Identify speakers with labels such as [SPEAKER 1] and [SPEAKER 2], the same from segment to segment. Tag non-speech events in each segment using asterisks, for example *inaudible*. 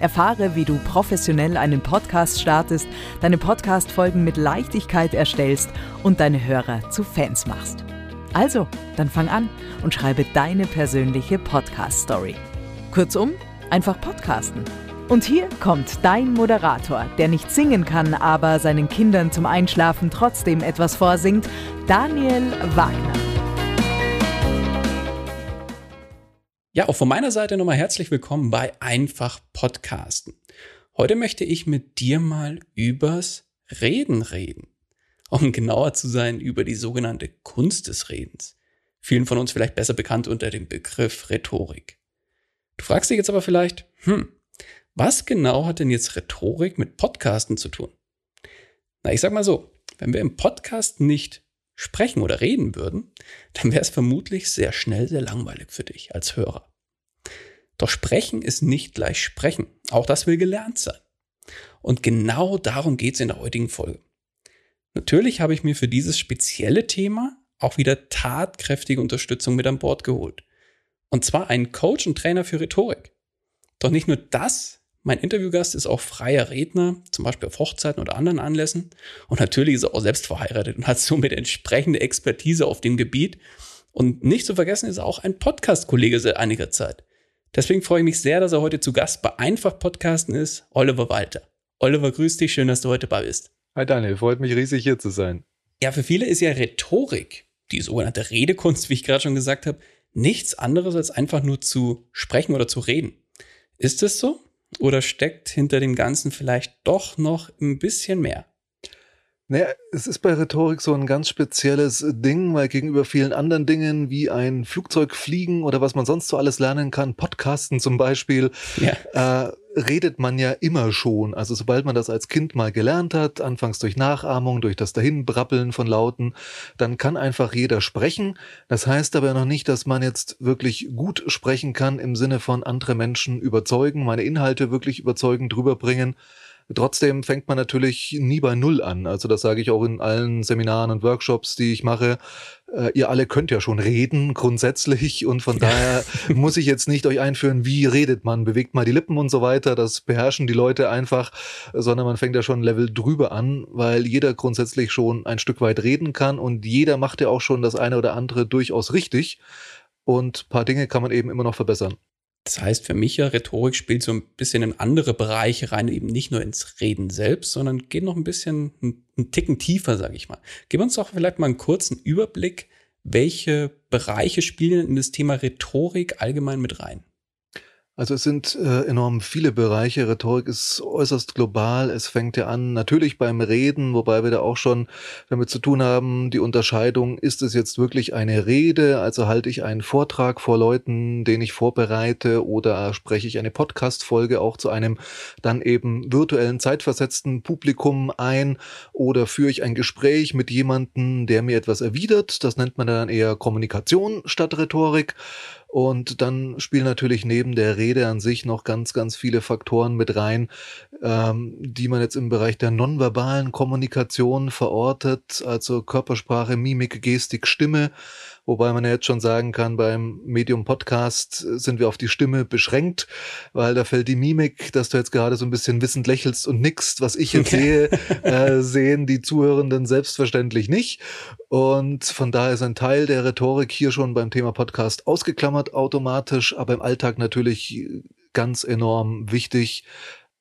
[SPEAKER 1] Erfahre, wie du professionell einen Podcast startest, deine Podcast-Folgen mit Leichtigkeit erstellst und deine Hörer zu Fans machst. Also, dann fang an und schreibe deine persönliche Podcast-Story. Kurzum, einfach podcasten. Und hier kommt dein Moderator, der nicht singen kann, aber seinen Kindern zum Einschlafen trotzdem etwas vorsingt, Daniel Wagner.
[SPEAKER 2] Ja, auch von meiner Seite nochmal herzlich willkommen bei Einfach Podcasten. Heute möchte ich mit dir mal übers Reden reden. Um *laughs* genauer zu sein, über die sogenannte Kunst des Redens. Vielen von uns vielleicht besser bekannt unter dem Begriff Rhetorik. Du fragst dich jetzt aber vielleicht, hm, was genau hat denn jetzt Rhetorik mit Podcasten zu tun? Na, ich sag mal so, wenn wir im Podcast nicht sprechen oder reden würden, dann wäre es vermutlich sehr schnell sehr langweilig für dich als Hörer. Doch sprechen ist nicht gleich sprechen. Auch das will gelernt sein. Und genau darum geht es in der heutigen Folge. Natürlich habe ich mir für dieses spezielle Thema auch wieder tatkräftige Unterstützung mit an Bord geholt. Und zwar einen Coach und Trainer für Rhetorik. Doch nicht nur das, mein Interviewgast ist auch freier Redner, zum Beispiel auf Hochzeiten oder anderen Anlässen. Und natürlich ist er auch selbst verheiratet und hat somit entsprechende Expertise auf dem Gebiet. Und nicht zu vergessen ist er auch ein Podcast-Kollege seit einiger Zeit. Deswegen freue ich mich sehr, dass er heute zu Gast bei Einfach Podcasten ist, Oliver Walter. Oliver, grüß dich, schön, dass du heute bei bist.
[SPEAKER 3] Hi Daniel, freut mich riesig hier zu sein.
[SPEAKER 2] Ja, für viele ist ja Rhetorik, die sogenannte Redekunst, wie ich gerade schon gesagt habe, nichts anderes als einfach nur zu sprechen oder zu reden. Ist es so? Oder steckt hinter dem Ganzen vielleicht doch noch ein bisschen mehr?
[SPEAKER 3] Naja, es ist bei Rhetorik so ein ganz spezielles Ding, weil gegenüber vielen anderen Dingen wie ein Flugzeug fliegen oder was man sonst so alles lernen kann, Podcasten zum Beispiel, ja. äh, redet man ja immer schon. Also sobald man das als Kind mal gelernt hat, anfangs durch Nachahmung, durch das Dahinbrappeln von Lauten, dann kann einfach jeder sprechen. Das heißt aber noch nicht, dass man jetzt wirklich gut sprechen kann im Sinne von andere Menschen überzeugen, meine Inhalte wirklich überzeugend drüber bringen. Trotzdem fängt man natürlich nie bei Null an. Also das sage ich auch in allen Seminaren und Workshops, die ich mache. Äh, ihr alle könnt ja schon reden, grundsätzlich. Und von daher muss ich jetzt nicht euch einführen, wie redet man, bewegt mal die Lippen und so weiter. Das beherrschen die Leute einfach, sondern man fängt ja schon ein Level drüber an, weil jeder grundsätzlich schon ein Stück weit reden kann und jeder macht ja auch schon das eine oder andere durchaus richtig. Und paar Dinge kann man eben immer noch verbessern.
[SPEAKER 2] Das heißt für mich ja, Rhetorik spielt so ein bisschen in andere Bereiche rein, eben nicht nur ins Reden selbst, sondern geht noch ein bisschen einen Ticken tiefer, sage ich mal. Gib uns doch vielleicht mal einen kurzen Überblick, welche Bereiche spielen in das Thema Rhetorik allgemein mit rein?
[SPEAKER 3] Also es sind äh, enorm viele Bereiche. Rhetorik ist äußerst global. Es fängt ja an natürlich beim Reden, wobei wir da auch schon damit zu tun haben, die Unterscheidung, ist es jetzt wirklich eine Rede, also halte ich einen Vortrag vor Leuten, den ich vorbereite, oder spreche ich eine Podcast-Folge auch zu einem dann eben virtuellen zeitversetzten Publikum ein, oder führe ich ein Gespräch mit jemandem, der mir etwas erwidert. Das nennt man dann eher Kommunikation statt Rhetorik. Und dann spielen natürlich neben der Rede an sich noch ganz, ganz viele Faktoren mit rein, ähm, die man jetzt im Bereich der nonverbalen Kommunikation verortet, also Körpersprache, Mimik, Gestik, Stimme Wobei man ja jetzt schon sagen kann, beim Medium Podcast sind wir auf die Stimme beschränkt, weil da fällt die Mimik, dass du jetzt gerade so ein bisschen wissend lächelst und nickst, was ich jetzt *laughs* sehe, äh, sehen die Zuhörenden selbstverständlich nicht. Und von daher ist ein Teil der Rhetorik hier schon beim Thema Podcast ausgeklammert automatisch, aber im Alltag natürlich ganz enorm wichtig,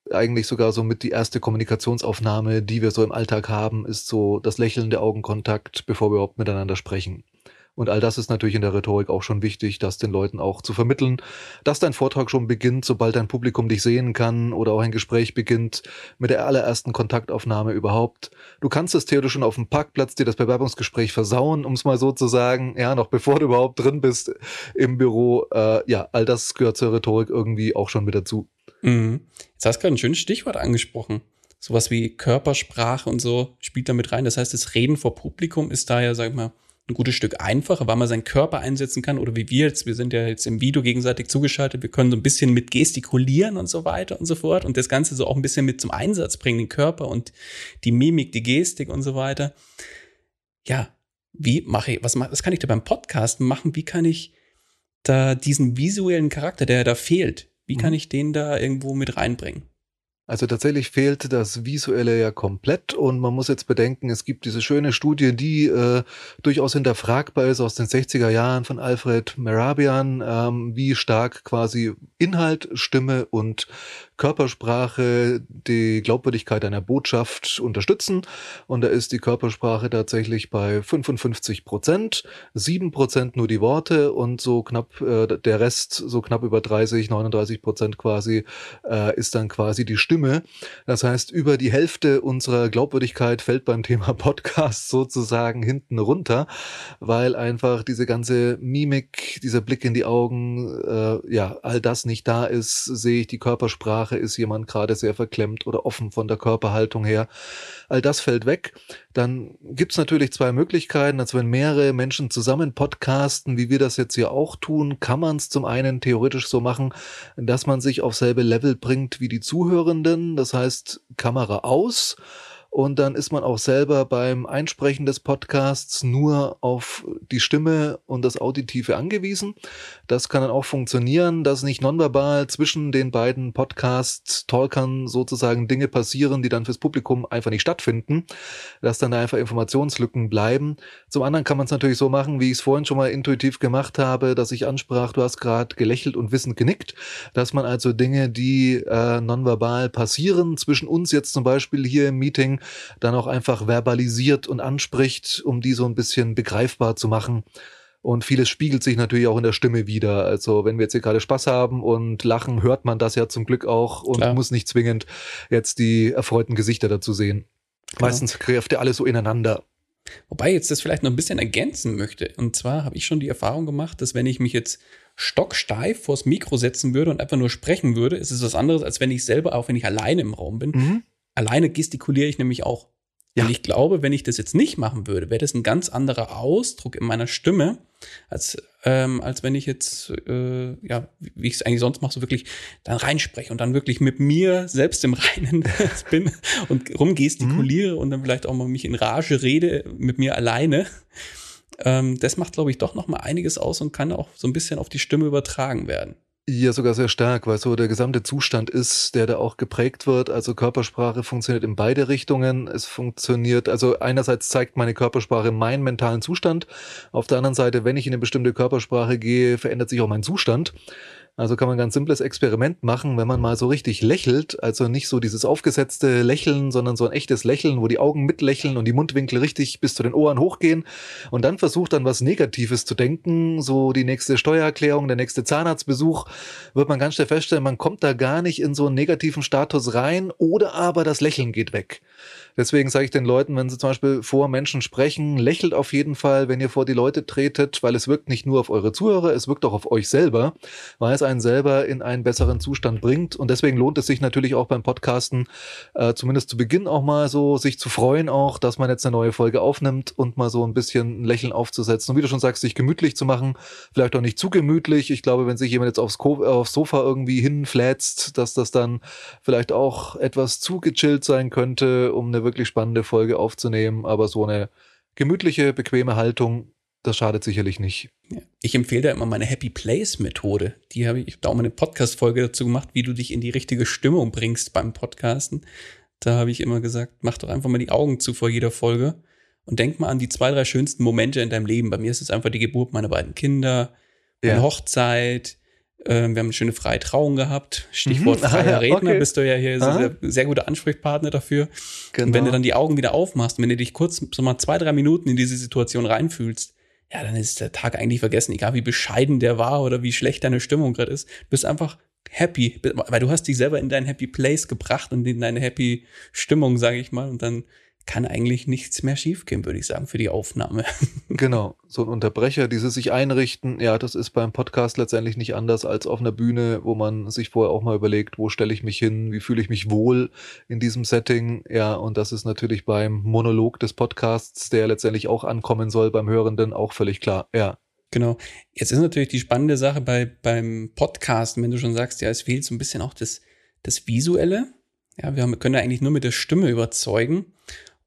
[SPEAKER 3] eigentlich sogar so mit die erste Kommunikationsaufnahme, die wir so im Alltag haben, ist so das Lächeln, der Augenkontakt, bevor wir überhaupt miteinander sprechen. Und all das ist natürlich in der Rhetorik auch schon wichtig, das den Leuten auch zu vermitteln, dass dein Vortrag schon beginnt, sobald dein Publikum dich sehen kann oder auch ein Gespräch beginnt mit der allerersten Kontaktaufnahme überhaupt. Du kannst es theoretisch schon auf dem Parkplatz dir das Bewerbungsgespräch versauen, um es mal so zu sagen, ja, noch bevor du überhaupt drin bist im Büro. Äh, ja, all das gehört zur Rhetorik irgendwie auch schon mit dazu.
[SPEAKER 2] Mhm. Jetzt hast du gerade ein schönes Stichwort angesprochen. Sowas wie Körpersprache und so spielt da mit rein. Das heißt, das Reden vor Publikum ist da ja, sag ich mal, ein gutes Stück einfacher, weil man seinen Körper einsetzen kann oder wie wir jetzt, wir sind ja jetzt im Video gegenseitig zugeschaltet, wir können so ein bisschen mit gestikulieren und so weiter und so fort und das Ganze so auch ein bisschen mit zum Einsatz bringen, den Körper und die Mimik, die Gestik und so weiter. Ja, wie mache ich, was, was kann ich da beim Podcast machen? Wie kann ich da diesen visuellen Charakter, der da fehlt, wie kann mhm. ich den da irgendwo mit reinbringen?
[SPEAKER 3] Also tatsächlich fehlt das Visuelle ja komplett und man muss jetzt bedenken, es gibt diese schöne Studie, die äh, durchaus hinterfragbar ist aus den 60er Jahren von Alfred Merabian, ähm, wie stark quasi Inhalt, Stimme und Körpersprache die Glaubwürdigkeit einer Botschaft unterstützen. Und da ist die Körpersprache tatsächlich bei 55 Prozent, 7 Prozent nur die Worte und so knapp äh, der Rest, so knapp über 30, 39 Prozent quasi, äh, ist dann quasi die Stimme. Das heißt, über die Hälfte unserer Glaubwürdigkeit fällt beim Thema *laughs* Podcast sozusagen hinten runter, weil einfach diese ganze Mimik, dieser Blick in die Augen, äh, ja, all das nicht da ist, sehe ich die Körpersprache Sprache ist jemand gerade sehr verklemmt oder offen von der Körperhaltung her. All das fällt weg. Dann gibt's natürlich zwei Möglichkeiten. Also wenn mehrere Menschen zusammen podcasten, wie wir das jetzt hier auch tun, kann man es zum einen theoretisch so machen, dass man sich auf selbe Level bringt wie die Zuhörenden. Das heißt, Kamera aus und dann ist man auch selber beim Einsprechen des Podcasts nur auf die Stimme und das Auditive angewiesen. Das kann dann auch funktionieren, dass nicht nonverbal zwischen den beiden Podcast-Talkern sozusagen Dinge passieren, die dann fürs Publikum einfach nicht stattfinden, dass dann da einfach Informationslücken bleiben. Zum anderen kann man es natürlich so machen, wie ich es vorhin schon mal intuitiv gemacht habe, dass ich ansprach, du hast gerade gelächelt und wissend genickt, dass man also Dinge, die äh, nonverbal passieren, zwischen uns jetzt zum Beispiel hier im Meeting, dann auch einfach verbalisiert und anspricht, um die so ein bisschen begreifbar zu machen. Und vieles spiegelt sich natürlich auch in der Stimme wieder. Also wenn wir jetzt hier gerade Spaß haben und lachen, hört man das ja zum Glück auch und Klar. muss nicht zwingend jetzt die erfreuten Gesichter dazu sehen. Genau. Meistens greift ja alles so ineinander.
[SPEAKER 2] Wobei ich jetzt das vielleicht noch ein bisschen ergänzen möchte. Und zwar habe ich schon die Erfahrung gemacht, dass wenn ich mich jetzt stocksteif vors Mikro setzen würde und einfach nur sprechen würde, ist es was anderes, als wenn ich selber, auch wenn ich alleine im Raum bin, mhm alleine gestikuliere ich nämlich auch. Ja. Und ich glaube, wenn ich das jetzt nicht machen würde, wäre das ein ganz anderer Ausdruck in meiner Stimme, als, ähm, als wenn ich jetzt, äh, ja, wie ich es eigentlich sonst mache, so wirklich dann reinspreche und dann wirklich mit mir selbst im Reinen *laughs* bin und rumgestikuliere mhm. und dann vielleicht auch mal mich in Rage rede mit mir alleine. Ähm, das macht, glaube ich, doch noch mal einiges aus und kann auch so ein bisschen auf die Stimme übertragen werden.
[SPEAKER 3] Ja, sogar sehr stark, weil so der gesamte Zustand ist, der da auch geprägt wird. Also Körpersprache funktioniert in beide Richtungen. Es funktioniert, also einerseits zeigt meine Körpersprache meinen mentalen Zustand. Auf der anderen Seite, wenn ich in eine bestimmte Körpersprache gehe, verändert sich auch mein Zustand. Also kann man ein ganz simples Experiment machen, wenn man mal so richtig lächelt, also nicht so dieses aufgesetzte Lächeln, sondern so ein echtes Lächeln, wo die Augen mitlächeln und die Mundwinkel richtig bis zu den Ohren hochgehen. Und dann versucht dann was Negatives zu denken, so die nächste Steuererklärung, der nächste Zahnarztbesuch, wird man ganz schnell feststellen, man kommt da gar nicht in so einen negativen Status rein oder aber das Lächeln geht weg. Deswegen sage ich den Leuten, wenn sie zum Beispiel vor Menschen sprechen, lächelt auf jeden Fall, wenn ihr vor die Leute tretet, weil es wirkt nicht nur auf eure Zuhörer, es wirkt auch auf euch selber, weil es einen selber in einen besseren Zustand bringt. Und deswegen lohnt es sich natürlich auch beim Podcasten, äh, zumindest zu Beginn auch mal so, sich zu freuen auch, dass man jetzt eine neue Folge aufnimmt und mal so ein bisschen ein Lächeln aufzusetzen. Und wie du schon sagst, sich gemütlich zu machen, vielleicht auch nicht zu gemütlich. Ich glaube, wenn sich jemand jetzt aufs, Ko aufs Sofa irgendwie hinflätzt, dass das dann vielleicht auch etwas zu gechillt sein könnte, um eine wirklich spannende Folge aufzunehmen. Aber so eine gemütliche, bequeme Haltung das schadet sicherlich nicht.
[SPEAKER 2] Ich empfehle da immer meine Happy Place Methode. Die habe ich da auch mal eine Podcast-Folge dazu gemacht, wie du dich in die richtige Stimmung bringst beim Podcasten. Da habe ich immer gesagt, mach doch einfach mal die Augen zu vor jeder Folge und denk mal an die zwei, drei schönsten Momente in deinem Leben. Bei mir ist es einfach die Geburt meiner beiden Kinder, meine ja. Hochzeit, ähm, wir haben eine schöne freie Trauung gehabt. Stichwort mhm. freier ah, *laughs* Redner, okay. bist du ja hier sehr, sehr guter Ansprechpartner dafür. Genau. Und wenn du dann die Augen wieder aufmachst, wenn du dich kurz so mal zwei, drei Minuten in diese Situation reinfühlst, ja, dann ist der Tag eigentlich vergessen, egal wie bescheiden der war oder wie schlecht deine Stimmung gerade ist. Du bist einfach happy, weil du hast dich selber in dein Happy Place gebracht und in deine Happy Stimmung, sage ich mal, und dann kann eigentlich nichts mehr schiefgehen, würde ich sagen, für die Aufnahme. *laughs*
[SPEAKER 3] Genau, so ein Unterbrecher, dieses sich einrichten, ja, das ist beim Podcast letztendlich nicht anders als auf einer Bühne, wo man sich vorher auch mal überlegt, wo stelle ich mich hin, wie fühle ich mich wohl in diesem Setting, ja, und das ist natürlich beim Monolog des Podcasts, der letztendlich auch ankommen soll beim Hörenden, auch völlig klar, ja.
[SPEAKER 2] Genau. Jetzt ist natürlich die spannende Sache bei, beim Podcasten, wenn du schon sagst, ja, es fehlt so ein bisschen auch das, das Visuelle. Ja, wir haben, können ja eigentlich nur mit der Stimme überzeugen.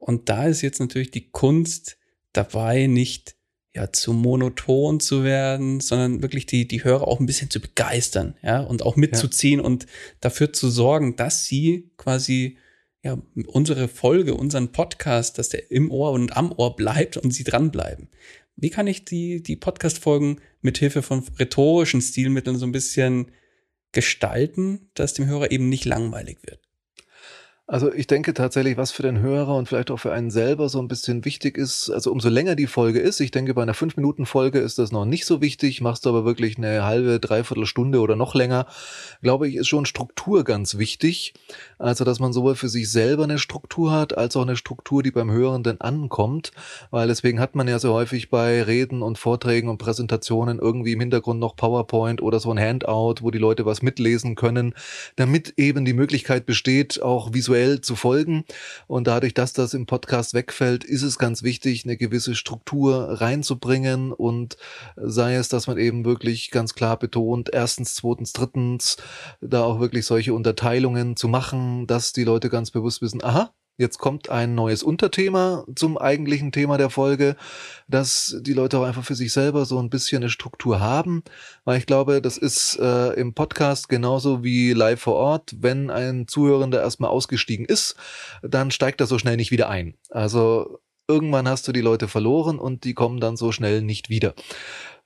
[SPEAKER 2] Und da ist jetzt natürlich die Kunst dabei, nicht ja zu monoton zu werden, sondern wirklich die, die Hörer auch ein bisschen zu begeistern, ja, und auch mitzuziehen ja. und dafür zu sorgen, dass sie quasi ja, unsere Folge, unseren Podcast, dass der im Ohr und am Ohr bleibt und sie dranbleiben. Wie kann ich die, die Podcast-Folgen mit Hilfe von rhetorischen Stilmitteln so ein bisschen gestalten, dass dem Hörer eben nicht langweilig wird?
[SPEAKER 3] Also ich denke tatsächlich, was für den Hörer und vielleicht auch für einen selber so ein bisschen wichtig ist, also umso länger die Folge ist, ich denke bei einer 5-Minuten-Folge ist das noch nicht so wichtig, machst du aber wirklich eine halbe, dreiviertel Stunde oder noch länger, glaube ich, ist schon Struktur ganz wichtig. Also dass man sowohl für sich selber eine Struktur hat, als auch eine Struktur, die beim Hörenden ankommt, weil deswegen hat man ja so häufig bei Reden und Vorträgen und Präsentationen irgendwie im Hintergrund noch PowerPoint oder so ein Handout, wo die Leute was mitlesen können, damit eben die Möglichkeit besteht, auch visuell visuell zu folgen. Und dadurch, dass das im Podcast wegfällt, ist es ganz wichtig, eine gewisse Struktur reinzubringen und sei es, dass man eben wirklich ganz klar betont, erstens, zweitens, drittens, da auch wirklich solche Unterteilungen zu machen, dass die Leute ganz bewusst wissen, aha, Jetzt kommt ein neues Unterthema zum eigentlichen Thema der Folge, dass die Leute auch einfach für sich selber so ein bisschen eine Struktur haben, weil ich glaube, das ist äh, im Podcast genauso wie live vor Ort. Wenn ein Zuhörender erstmal ausgestiegen ist, dann steigt er so schnell nicht wieder ein. Also irgendwann hast du die Leute verloren und die kommen dann so schnell nicht wieder.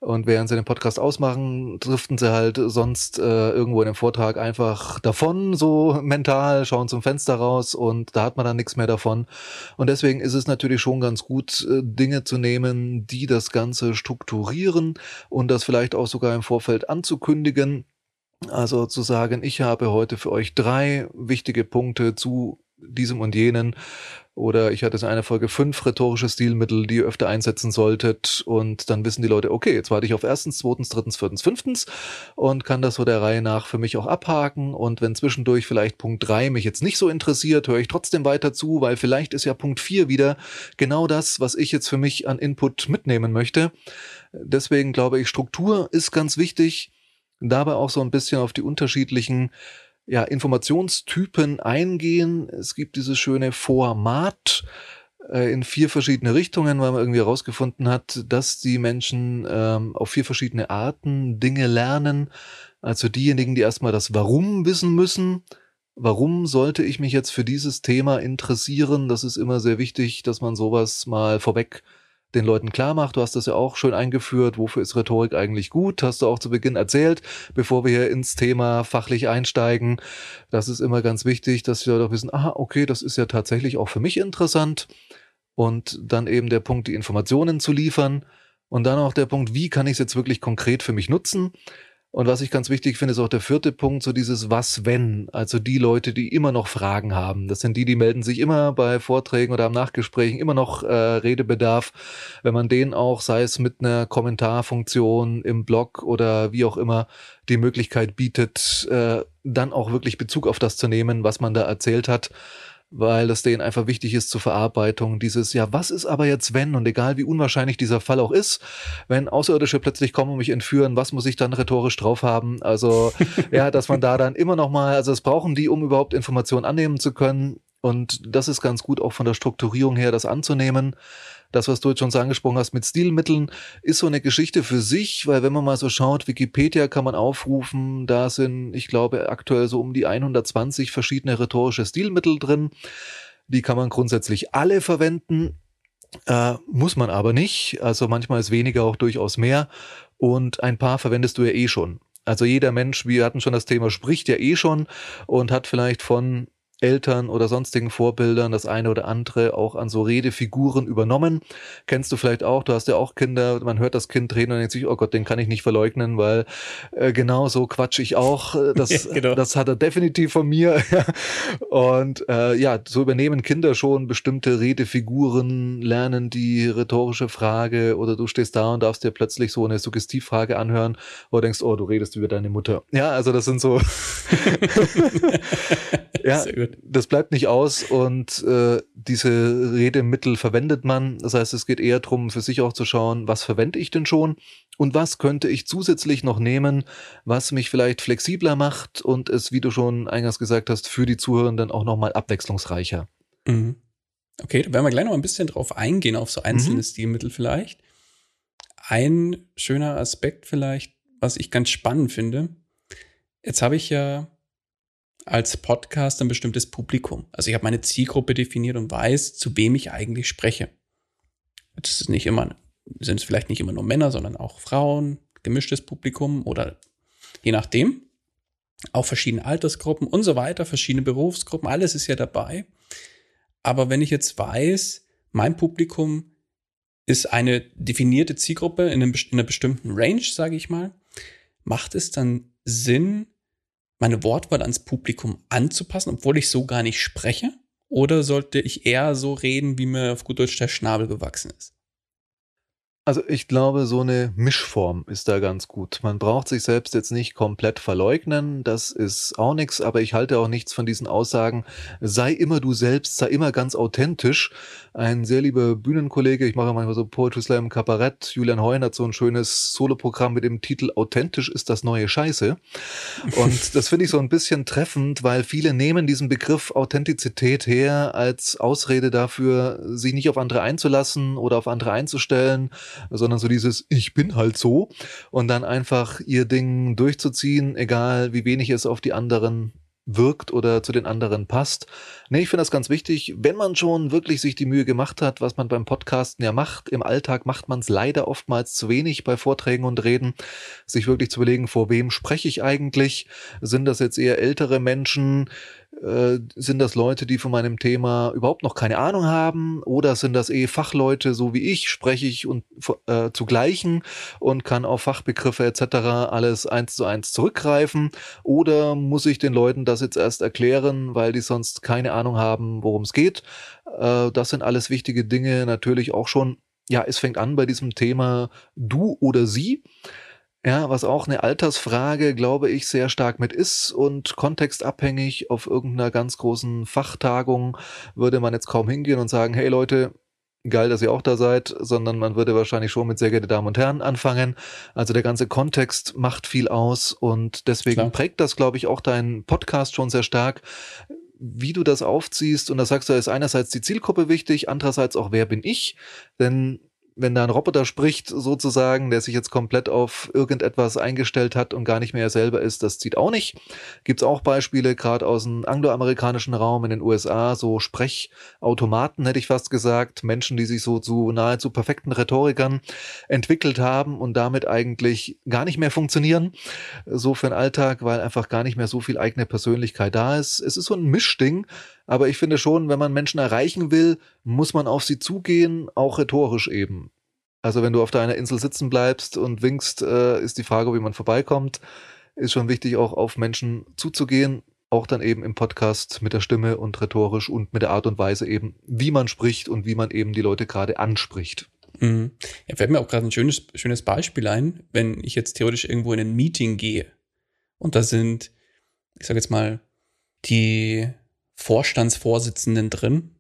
[SPEAKER 3] Und während sie den Podcast ausmachen, driften sie halt sonst äh, irgendwo in dem Vortrag einfach davon, so mental, schauen zum Fenster raus und da hat man dann nichts mehr davon. Und deswegen ist es natürlich schon ganz gut, äh, Dinge zu nehmen, die das Ganze strukturieren und das vielleicht auch sogar im Vorfeld anzukündigen. Also zu sagen, ich habe heute für euch drei wichtige Punkte zu diesem und jenen. Oder ich hatte in einer Folge fünf rhetorische Stilmittel, die ihr öfter einsetzen solltet. Und dann wissen die Leute, okay, jetzt warte ich auf erstens, zweitens, drittens, viertens, fünftens und kann das so der Reihe nach für mich auch abhaken. Und wenn zwischendurch vielleicht Punkt drei mich jetzt nicht so interessiert, höre ich trotzdem weiter zu, weil vielleicht ist ja Punkt vier wieder genau das, was ich jetzt für mich an Input mitnehmen möchte. Deswegen glaube ich, Struktur ist ganz wichtig. Dabei auch so ein bisschen auf die unterschiedlichen ja, Informationstypen eingehen. Es gibt dieses schöne Format äh, in vier verschiedene Richtungen, weil man irgendwie herausgefunden hat, dass die Menschen ähm, auf vier verschiedene Arten Dinge lernen. Also diejenigen, die erstmal das Warum wissen müssen. Warum sollte ich mich jetzt für dieses Thema interessieren? Das ist immer sehr wichtig, dass man sowas mal vorweg den Leuten klar macht. Du hast das ja auch schön eingeführt. Wofür ist Rhetorik eigentlich gut? Hast du auch zu Beginn erzählt, bevor wir hier ins Thema fachlich einsteigen. Das ist immer ganz wichtig, dass wir doch wissen, aha, okay, das ist ja tatsächlich auch für mich interessant. Und dann eben der Punkt, die Informationen zu liefern. Und dann auch der Punkt, wie kann ich es jetzt wirklich konkret für mich nutzen? Und was ich ganz wichtig finde, ist auch der vierte Punkt, so dieses Was wenn. Also die Leute, die immer noch Fragen haben. Das sind die, die melden sich immer bei Vorträgen oder am Nachgesprächen immer noch äh, Redebedarf. Wenn man denen auch, sei es mit einer Kommentarfunktion im Blog oder wie auch immer, die Möglichkeit bietet, äh, dann auch wirklich Bezug auf das zu nehmen, was man da erzählt hat weil das denen einfach wichtig ist zur Verarbeitung. Dieses, ja, was ist aber jetzt, wenn, und egal wie unwahrscheinlich dieser Fall auch ist, wenn Außerirdische plötzlich kommen und mich entführen, was muss ich dann rhetorisch drauf haben? Also, *laughs* ja, dass man da dann immer noch mal, also es brauchen die, um überhaupt Informationen annehmen zu können. Und das ist ganz gut auch von der Strukturierung her, das anzunehmen. Das, was du jetzt schon so angesprochen hast mit Stilmitteln, ist so eine Geschichte für sich, weil wenn man mal so schaut, Wikipedia kann man aufrufen, da sind, ich glaube, aktuell so um die 120 verschiedene rhetorische Stilmittel drin. Die kann man grundsätzlich alle verwenden. Äh, muss man aber nicht. Also manchmal ist weniger auch durchaus mehr. Und ein paar verwendest du ja eh schon. Also jeder Mensch, wir hatten schon das Thema, spricht ja eh schon und hat vielleicht von Eltern oder sonstigen Vorbildern das eine oder andere auch an so Redefiguren übernommen. Kennst du vielleicht auch, du hast ja auch Kinder, man hört das Kind reden und denkt sich, oh Gott, den kann ich nicht verleugnen, weil äh, genau so quatsch ich auch. Äh, *laughs* das, ja, genau. das hat er definitiv von mir. *laughs* und äh, ja, so übernehmen Kinder schon bestimmte Redefiguren, lernen die rhetorische Frage oder du stehst da und darfst dir plötzlich so eine Suggestivfrage anhören oder denkst, oh, du redest über deine Mutter. Ja, also das sind so *laughs* ja, das bleibt nicht aus und äh, diese Redemittel verwendet man. Das heißt, es geht eher darum, für sich auch zu schauen, was verwende ich denn schon und was könnte ich zusätzlich noch nehmen, was mich vielleicht flexibler macht und es, wie du schon eingangs gesagt hast, für die Zuhörenden auch nochmal abwechslungsreicher.
[SPEAKER 2] Mhm. Okay, da werden wir gleich noch ein bisschen drauf eingehen, auf so einzelne mhm. Stilmittel vielleicht. Ein schöner Aspekt vielleicht, was ich ganz spannend finde. Jetzt habe ich ja als Podcast ein bestimmtes Publikum. Also ich habe meine Zielgruppe definiert und weiß, zu wem ich eigentlich spreche. Das ist nicht immer, sind es vielleicht nicht immer nur Männer, sondern auch Frauen, gemischtes Publikum oder je nachdem. Auch verschiedene Altersgruppen und so weiter, verschiedene Berufsgruppen, alles ist ja dabei. Aber wenn ich jetzt weiß, mein Publikum ist eine definierte Zielgruppe in, einer bestimmten Range, sage ich mal, macht es dann Sinn, meine Wortwahl ans Publikum anzupassen, obwohl ich so gar nicht spreche? Oder sollte ich eher so reden, wie mir auf gut Deutsch der Schnabel gewachsen ist?
[SPEAKER 3] Also ich glaube, so eine Mischform ist da ganz gut. Man braucht sich selbst jetzt nicht komplett verleugnen, das ist auch nichts, aber ich halte auch nichts von diesen Aussagen, sei immer du selbst, sei immer ganz authentisch. Ein sehr lieber Bühnenkollege, ich mache manchmal so Poetry Slam Kabarett, Julian Heun hat so ein schönes Soloprogramm mit dem Titel Authentisch ist das neue Scheiße. Und *laughs* das finde ich so ein bisschen treffend, weil viele nehmen diesen Begriff Authentizität her als Ausrede dafür, sich nicht auf andere einzulassen oder auf andere einzustellen sondern so dieses Ich bin halt so und dann einfach ihr Ding durchzuziehen, egal wie wenig es auf die anderen wirkt oder zu den anderen passt. Nee, ich finde das ganz wichtig. Wenn man schon wirklich sich die Mühe gemacht hat, was man beim Podcasten ja macht, im Alltag macht man es leider oftmals zu wenig bei Vorträgen und Reden, sich wirklich zu überlegen, vor wem spreche ich eigentlich? Sind das jetzt eher ältere Menschen? Äh, sind das Leute, die von meinem Thema überhaupt noch keine Ahnung haben? Oder sind das eh Fachleute, so wie ich, spreche ich und äh, zu gleichen und kann auf Fachbegriffe etc. alles eins zu eins zurückgreifen? Oder muss ich den Leuten das jetzt erst erklären, weil die sonst keine Ahnung haben, worum es geht? Äh, das sind alles wichtige Dinge, natürlich auch schon. Ja, es fängt an bei diesem Thema du oder sie. Ja, was auch eine Altersfrage, glaube ich, sehr stark mit ist und kontextabhängig auf irgendeiner ganz großen Fachtagung würde man jetzt kaum hingehen und sagen, hey Leute, geil, dass ihr auch da seid, sondern man würde wahrscheinlich schon mit sehr geehrte Damen und Herren anfangen. Also der ganze Kontext macht viel aus und deswegen Klar. prägt das, glaube ich, auch deinen Podcast schon sehr stark wie du das aufziehst. Und da sagst du, ist einerseits die Zielgruppe wichtig, andererseits auch, wer bin ich? Denn wenn da ein Roboter spricht, sozusagen, der sich jetzt komplett auf irgendetwas eingestellt hat und gar nicht mehr er selber ist, das zieht auch nicht. Gibt's auch Beispiele, gerade aus dem angloamerikanischen Raum in den USA, so Sprechautomaten, hätte ich fast gesagt, Menschen, die sich so zu nahezu perfekten Rhetorikern entwickelt haben und damit eigentlich gar nicht mehr funktionieren, so für den Alltag, weil einfach gar nicht mehr so viel eigene Persönlichkeit da ist. Es ist so ein Mischding, aber ich finde schon, wenn man Menschen erreichen will, muss man auf sie zugehen, auch rhetorisch eben. Also wenn du auf deiner Insel sitzen bleibst und winkst, äh, ist die Frage, wie man vorbeikommt. Ist schon wichtig, auch auf Menschen zuzugehen, auch dann eben im Podcast mit der Stimme und rhetorisch und mit der Art und Weise eben, wie man spricht und wie man eben die Leute gerade anspricht.
[SPEAKER 2] Mhm. Ja, fällt mir auch gerade ein schönes, schönes Beispiel ein, wenn ich jetzt theoretisch irgendwo in ein Meeting gehe und da sind, ich sage jetzt mal, die Vorstandsvorsitzenden drin,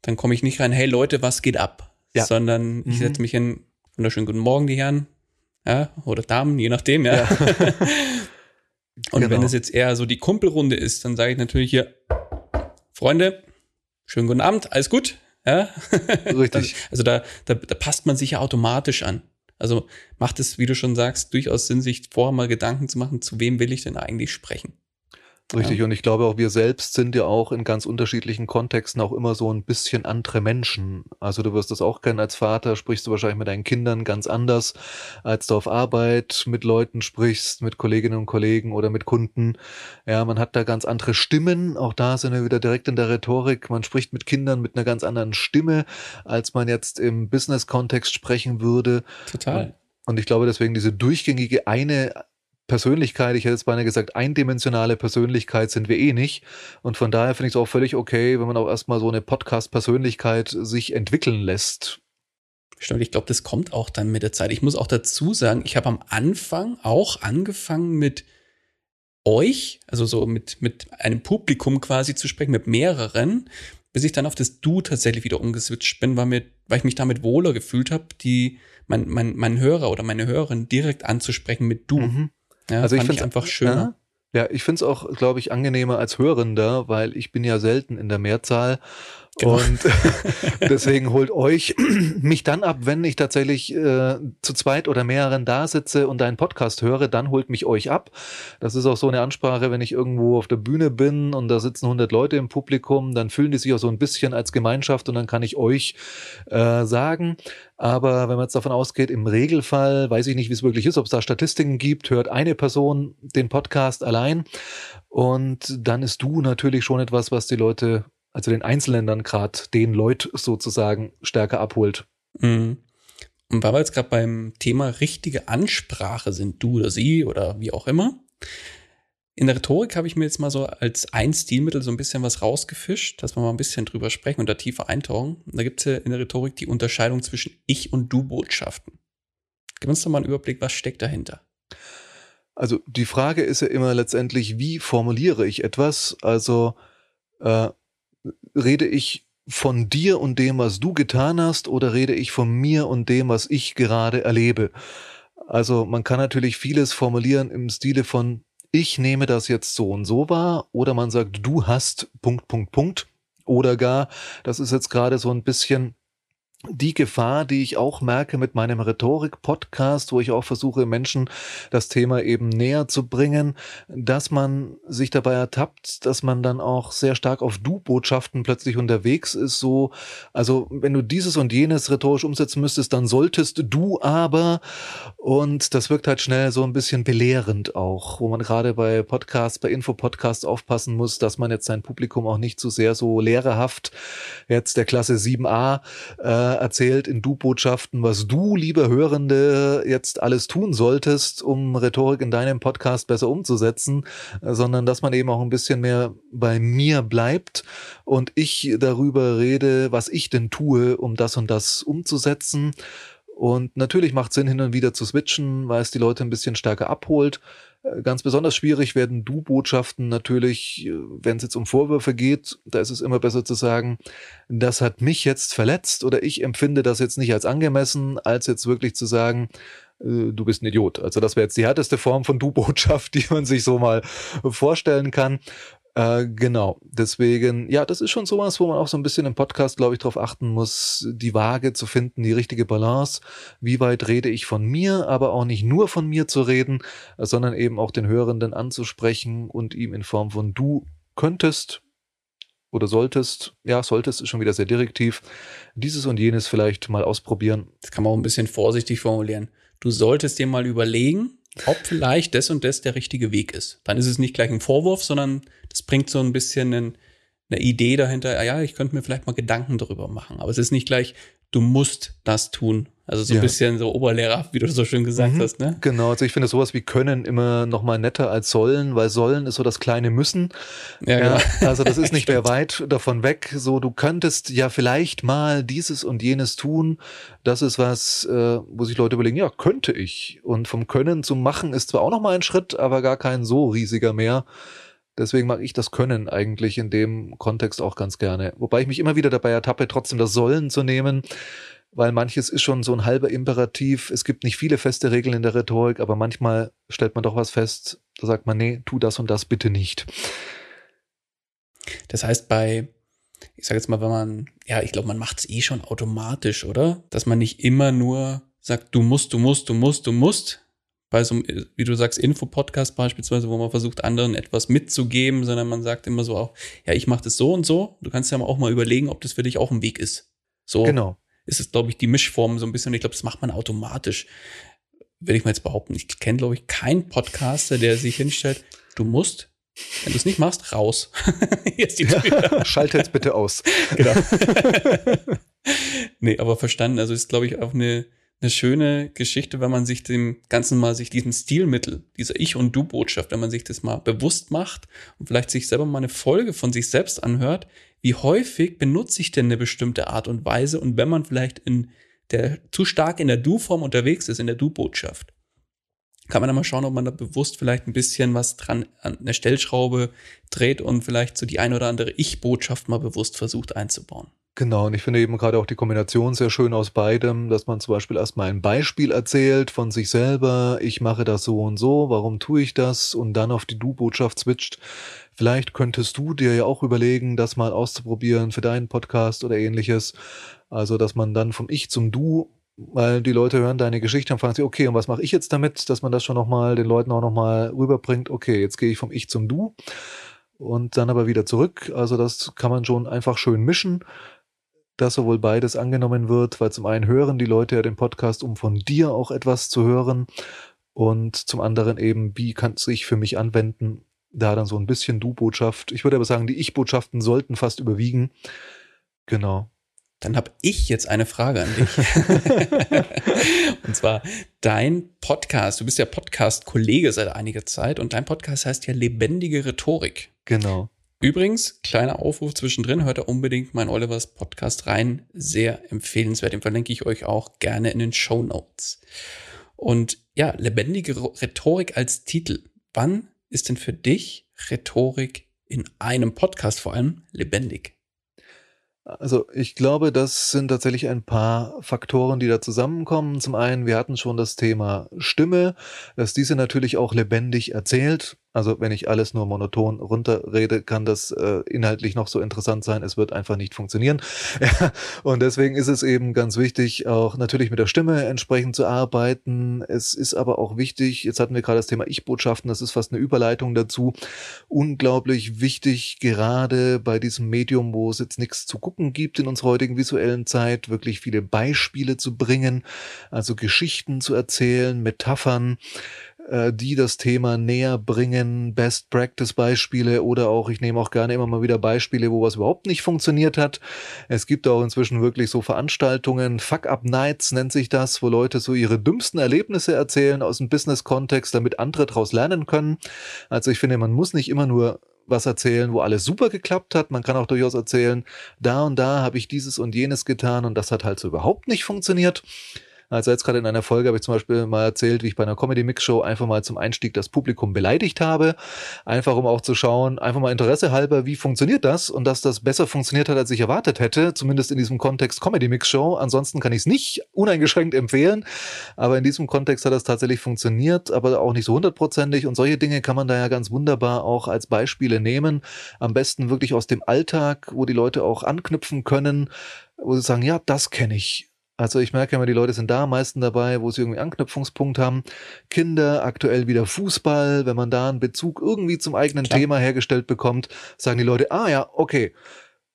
[SPEAKER 2] dann komme ich nicht rein, hey Leute, was geht ab? Ja. Sondern ich mhm. setze mich hin, wunderschönen guten Morgen, die Herren, ja, oder Damen, je nachdem, ja. ja. *laughs* Und genau. wenn es jetzt eher so die Kumpelrunde ist, dann sage ich natürlich hier, Freunde, schönen guten Abend, alles gut? Ja? *laughs*
[SPEAKER 3] Richtig.
[SPEAKER 2] also da, da, da passt man sich ja automatisch an. Also macht es, wie du schon sagst, durchaus Sinn, sich vorher mal Gedanken zu machen, zu wem will ich denn eigentlich sprechen.
[SPEAKER 3] Richtig, ja. und ich glaube auch wir selbst sind ja auch in ganz unterschiedlichen Kontexten auch immer so ein bisschen andere Menschen. Also du wirst das auch kennen als Vater, sprichst du wahrscheinlich mit deinen Kindern ganz anders, als du auf Arbeit mit Leuten sprichst, mit Kolleginnen und Kollegen oder mit Kunden. Ja, man hat da ganz andere Stimmen. Auch da sind wir wieder direkt in der Rhetorik. Man spricht mit Kindern mit einer ganz anderen Stimme, als man jetzt im Business-Kontext sprechen würde.
[SPEAKER 2] Total.
[SPEAKER 3] Und ich glaube deswegen diese durchgängige eine Persönlichkeit, ich hätte jetzt beinahe gesagt, eindimensionale Persönlichkeit sind wir eh nicht. Und von daher finde ich es auch völlig okay, wenn man auch erstmal so eine Podcast-Persönlichkeit sich entwickeln lässt.
[SPEAKER 2] Stimmt, ich glaube, das kommt auch dann mit der Zeit. Ich muss auch dazu sagen, ich habe am Anfang auch angefangen mit euch, also so mit, mit einem Publikum quasi zu sprechen, mit mehreren, bis ich dann auf das Du tatsächlich wieder umgeswitcht bin, weil, mir, weil ich mich damit wohler gefühlt habe, die mein, mein, mein Hörer oder meine Hörerin direkt anzusprechen mit Du. Mhm.
[SPEAKER 3] Ja, also ich finde es einfach schöner. Ja, ja ich finde es auch, glaube ich, angenehmer als Hörender, weil ich bin ja selten in der Mehrzahl Genau. Und *laughs* deswegen holt euch *clears throat* mich dann ab, wenn ich tatsächlich äh, zu zweit oder mehreren da sitze und einen Podcast höre, dann holt mich euch ab. Das ist auch so eine Ansprache, wenn ich irgendwo auf der Bühne bin und da sitzen 100 Leute im Publikum, dann fühlen die sich auch so ein bisschen als Gemeinschaft und dann kann ich euch äh, sagen. Aber wenn man jetzt davon ausgeht, im Regelfall, weiß ich nicht, wie es wirklich ist, ob es da Statistiken gibt, hört eine Person den Podcast allein. Und dann ist du natürlich schon etwas, was die Leute also den Einzelländern gerade den Leut sozusagen stärker abholt.
[SPEAKER 2] Mhm. Und weil wir jetzt gerade beim Thema richtige Ansprache sind, du oder sie oder wie auch immer. In der Rhetorik habe ich mir jetzt mal so als ein Stilmittel so ein bisschen was rausgefischt, dass wir mal ein bisschen drüber sprechen und da tiefer eintauchen. Da gibt es ja in der Rhetorik die Unterscheidung zwischen Ich- und Du-Botschaften. Gib uns doch mal einen Überblick, was steckt dahinter?
[SPEAKER 3] Also die Frage ist ja immer letztendlich, wie formuliere ich etwas? Also äh, rede ich von dir und dem, was du getan hast, oder rede ich von mir und dem, was ich gerade erlebe? Also man kann natürlich vieles formulieren im Stile von ich nehme das jetzt so und so wahr, oder man sagt du hast Punkt, Punkt, Punkt, oder gar, das ist jetzt gerade so ein bisschen die Gefahr, die ich auch merke mit meinem Rhetorik-Podcast, wo ich auch versuche, Menschen das Thema eben näher zu bringen, dass man sich dabei ertappt, dass man dann auch sehr stark auf Du-Botschaften plötzlich unterwegs ist. So, also wenn du dieses und jenes rhetorisch umsetzen müsstest, dann solltest du aber. Und das wirkt halt schnell so ein bisschen belehrend auch, wo man gerade bei Podcasts, bei Infopodcasts aufpassen muss, dass man jetzt sein Publikum auch nicht zu so sehr so lehrerhaft jetzt der Klasse 7a äh, erzählt in Du-Botschaften, was du, liebe Hörende, jetzt alles tun solltest, um Rhetorik in deinem Podcast besser umzusetzen, sondern dass man eben auch ein bisschen mehr bei mir bleibt und ich darüber rede, was ich denn tue, um das und das umzusetzen. Und natürlich macht Sinn, hin und wieder zu switchen, weil es die Leute ein bisschen stärker abholt. Ganz besonders schwierig werden Du-Botschaften natürlich, äh, wenn es jetzt um Vorwürfe geht. Da ist es immer besser zu sagen, das hat mich jetzt verletzt oder ich empfinde das jetzt nicht als angemessen, als jetzt wirklich zu sagen, äh, du bist ein Idiot. Also das wäre jetzt die härteste Form von Du-Botschaft, *laughs* die man sich so mal vorstellen kann. Äh, genau, deswegen, ja, das ist schon sowas, wo man auch so ein bisschen im Podcast, glaube ich, darauf achten muss, die Waage zu finden, die richtige Balance. Wie weit rede ich von mir, aber auch nicht nur von mir zu reden, sondern eben auch den Hörenden anzusprechen und ihm in Form von du könntest oder solltest, ja, solltest ist schon wieder sehr direktiv, dieses und jenes vielleicht mal ausprobieren.
[SPEAKER 2] Das kann man auch ein bisschen vorsichtig formulieren. Du solltest dir mal überlegen, ob vielleicht das und das der richtige Weg ist. Dann ist es nicht gleich ein Vorwurf, sondern das bringt so ein bisschen einen, eine Idee dahinter, ja, ich könnte mir vielleicht mal Gedanken darüber machen. Aber es ist nicht gleich, du musst das tun. Also so ein ja. bisschen so Oberlehrer, wie du so schön gesagt mhm. hast, ne?
[SPEAKER 3] Genau, also ich finde sowas wie können immer noch mal netter als sollen, weil sollen ist so das kleine müssen. Ja, ja genau. *laughs* Also das ist nicht mehr weit davon weg. So, du könntest ja vielleicht mal dieses und jenes tun. Das ist was, äh, wo sich Leute überlegen, ja, könnte ich. Und vom Können zum Machen ist zwar auch noch mal ein Schritt, aber gar kein so riesiger mehr. Deswegen mag ich das Können eigentlich in dem Kontext auch ganz gerne. Wobei ich mich immer wieder dabei ertappe, trotzdem das Sollen zu nehmen weil manches ist schon so ein halber Imperativ. Es gibt nicht viele feste Regeln in der Rhetorik, aber manchmal stellt man doch was fest, da sagt man, nee, tu das und das bitte nicht.
[SPEAKER 2] Das heißt, bei ich sage jetzt mal, wenn man, ja, ich glaube, man macht es eh schon automatisch, oder? Dass man nicht immer nur sagt, du musst, du musst, du musst, du musst. Bei so einem, wie du sagst, Info-Podcast beispielsweise, wo man versucht, anderen etwas mitzugeben, sondern man sagt immer so auch, ja, ich mache das so und so. Du kannst ja auch mal überlegen, ob das für dich auch ein Weg ist. So
[SPEAKER 3] genau.
[SPEAKER 2] Ist es, glaube ich, die Mischform so ein bisschen. Und ich glaube, das macht man automatisch. Will ich mal jetzt behaupten. Ich kenne, glaube ich, keinen Podcaster, der sich hinstellt, du musst, wenn du es nicht machst, raus. *laughs*
[SPEAKER 3] Hier ist die Tür. *laughs* Schalte jetzt bitte aus. Genau. *laughs*
[SPEAKER 2] nee, aber verstanden. Also ist, glaube ich, auch eine, eine schöne Geschichte, wenn man sich dem Ganzen mal, sich diesem Stilmittel, dieser Ich- und Du-Botschaft, wenn man sich das mal bewusst macht und vielleicht sich selber mal eine Folge von sich selbst anhört, wie häufig benutze ich denn eine bestimmte Art und Weise und wenn man vielleicht in der zu stark in der Du-Form unterwegs ist, in der Du-Botschaft, kann man dann mal schauen, ob man da bewusst vielleicht ein bisschen was dran an der Stellschraube dreht und vielleicht so die eine oder andere Ich-Botschaft mal bewusst versucht einzubauen.
[SPEAKER 3] Genau, und ich finde eben gerade auch die Kombination sehr schön aus beidem, dass man zum Beispiel erstmal ein Beispiel erzählt von sich selber, ich mache das so und so, warum tue ich das und dann auf die Du-Botschaft switcht. Vielleicht könntest du dir ja auch überlegen, das mal auszuprobieren für deinen Podcast oder ähnliches. Also, dass man dann vom Ich zum Du weil die Leute hören deine Geschichte und fragen sich, okay, und was mache ich jetzt damit, dass man das schon nochmal den Leuten auch nochmal rüberbringt, okay, jetzt gehe ich vom Ich zum Du und dann aber wieder zurück. Also das kann man schon einfach schön mischen, dass sowohl beides angenommen wird, weil zum einen hören die Leute ja den Podcast, um von dir auch etwas zu hören und zum anderen eben, wie kann es sich für mich anwenden, da dann so ein bisschen Du-Botschaft. Ich würde aber sagen, die Ich-Botschaften sollten fast überwiegen. Genau.
[SPEAKER 2] Dann habe ich jetzt eine Frage an dich. *laughs* *laughs* und zwar dein Podcast. Du bist ja Podcast-Kollege seit einiger Zeit und dein Podcast heißt ja Lebendige Rhetorik.
[SPEAKER 3] Genau.
[SPEAKER 2] Übrigens, kleiner Aufruf zwischendrin, hört da unbedingt mein Olivers Podcast rein. Sehr empfehlenswert. Den verlinke ich euch auch gerne in den Show Notes. Und ja, lebendige Rhetorik als Titel. Wann ist denn für dich Rhetorik in einem Podcast vor allem lebendig?
[SPEAKER 3] Also ich glaube, das sind tatsächlich ein paar Faktoren, die da zusammenkommen. Zum einen, wir hatten schon das Thema Stimme, dass diese natürlich auch lebendig erzählt. Also wenn ich alles nur monoton runterrede, kann das äh, inhaltlich noch so interessant sein. Es wird einfach nicht funktionieren. *laughs* Und deswegen ist es eben ganz wichtig, auch natürlich mit der Stimme entsprechend zu arbeiten. Es ist aber auch wichtig, jetzt hatten wir gerade das Thema Ich-Botschaften, das ist fast eine Überleitung dazu. Unglaublich wichtig, gerade bei diesem Medium, wo es jetzt nichts zu gucken gibt in unserer heutigen visuellen Zeit, wirklich viele Beispiele zu bringen, also Geschichten zu erzählen, Metaphern die das Thema näher bringen, Best Practice Beispiele oder auch, ich nehme auch gerne immer mal wieder Beispiele, wo was überhaupt nicht funktioniert hat. Es gibt auch inzwischen wirklich so Veranstaltungen, Fuck Up Nights nennt sich das, wo Leute so ihre dümmsten Erlebnisse erzählen aus dem Business-Kontext, damit andere daraus lernen können. Also ich finde, man muss nicht immer nur was erzählen, wo alles super geklappt hat. Man kann auch durchaus erzählen, da und da habe ich dieses und jenes getan und das hat halt so überhaupt nicht funktioniert. Also jetzt gerade in einer Folge habe ich zum Beispiel mal erzählt, wie ich bei einer Comedy-Mix-Show einfach mal zum Einstieg das Publikum beleidigt habe. Einfach um auch zu schauen, einfach mal Interesse halber, wie funktioniert das? Und dass das besser funktioniert hat, als ich erwartet hätte, zumindest in diesem Kontext Comedy-Mix-Show. Ansonsten kann ich es nicht *laughs* uneingeschränkt empfehlen. Aber in diesem Kontext hat das tatsächlich funktioniert, aber auch nicht so hundertprozentig. Und solche Dinge kann man da ja ganz wunderbar auch als Beispiele nehmen. Am besten wirklich aus dem Alltag, wo die Leute auch anknüpfen können, wo sie sagen, ja, das kenne ich also ich merke immer, die Leute sind da am meisten dabei, wo sie irgendwie Anknüpfungspunkt haben. Kinder, aktuell wieder Fußball, wenn man da einen Bezug irgendwie zum eigenen Klar. Thema hergestellt bekommt, sagen die Leute, ah ja, okay.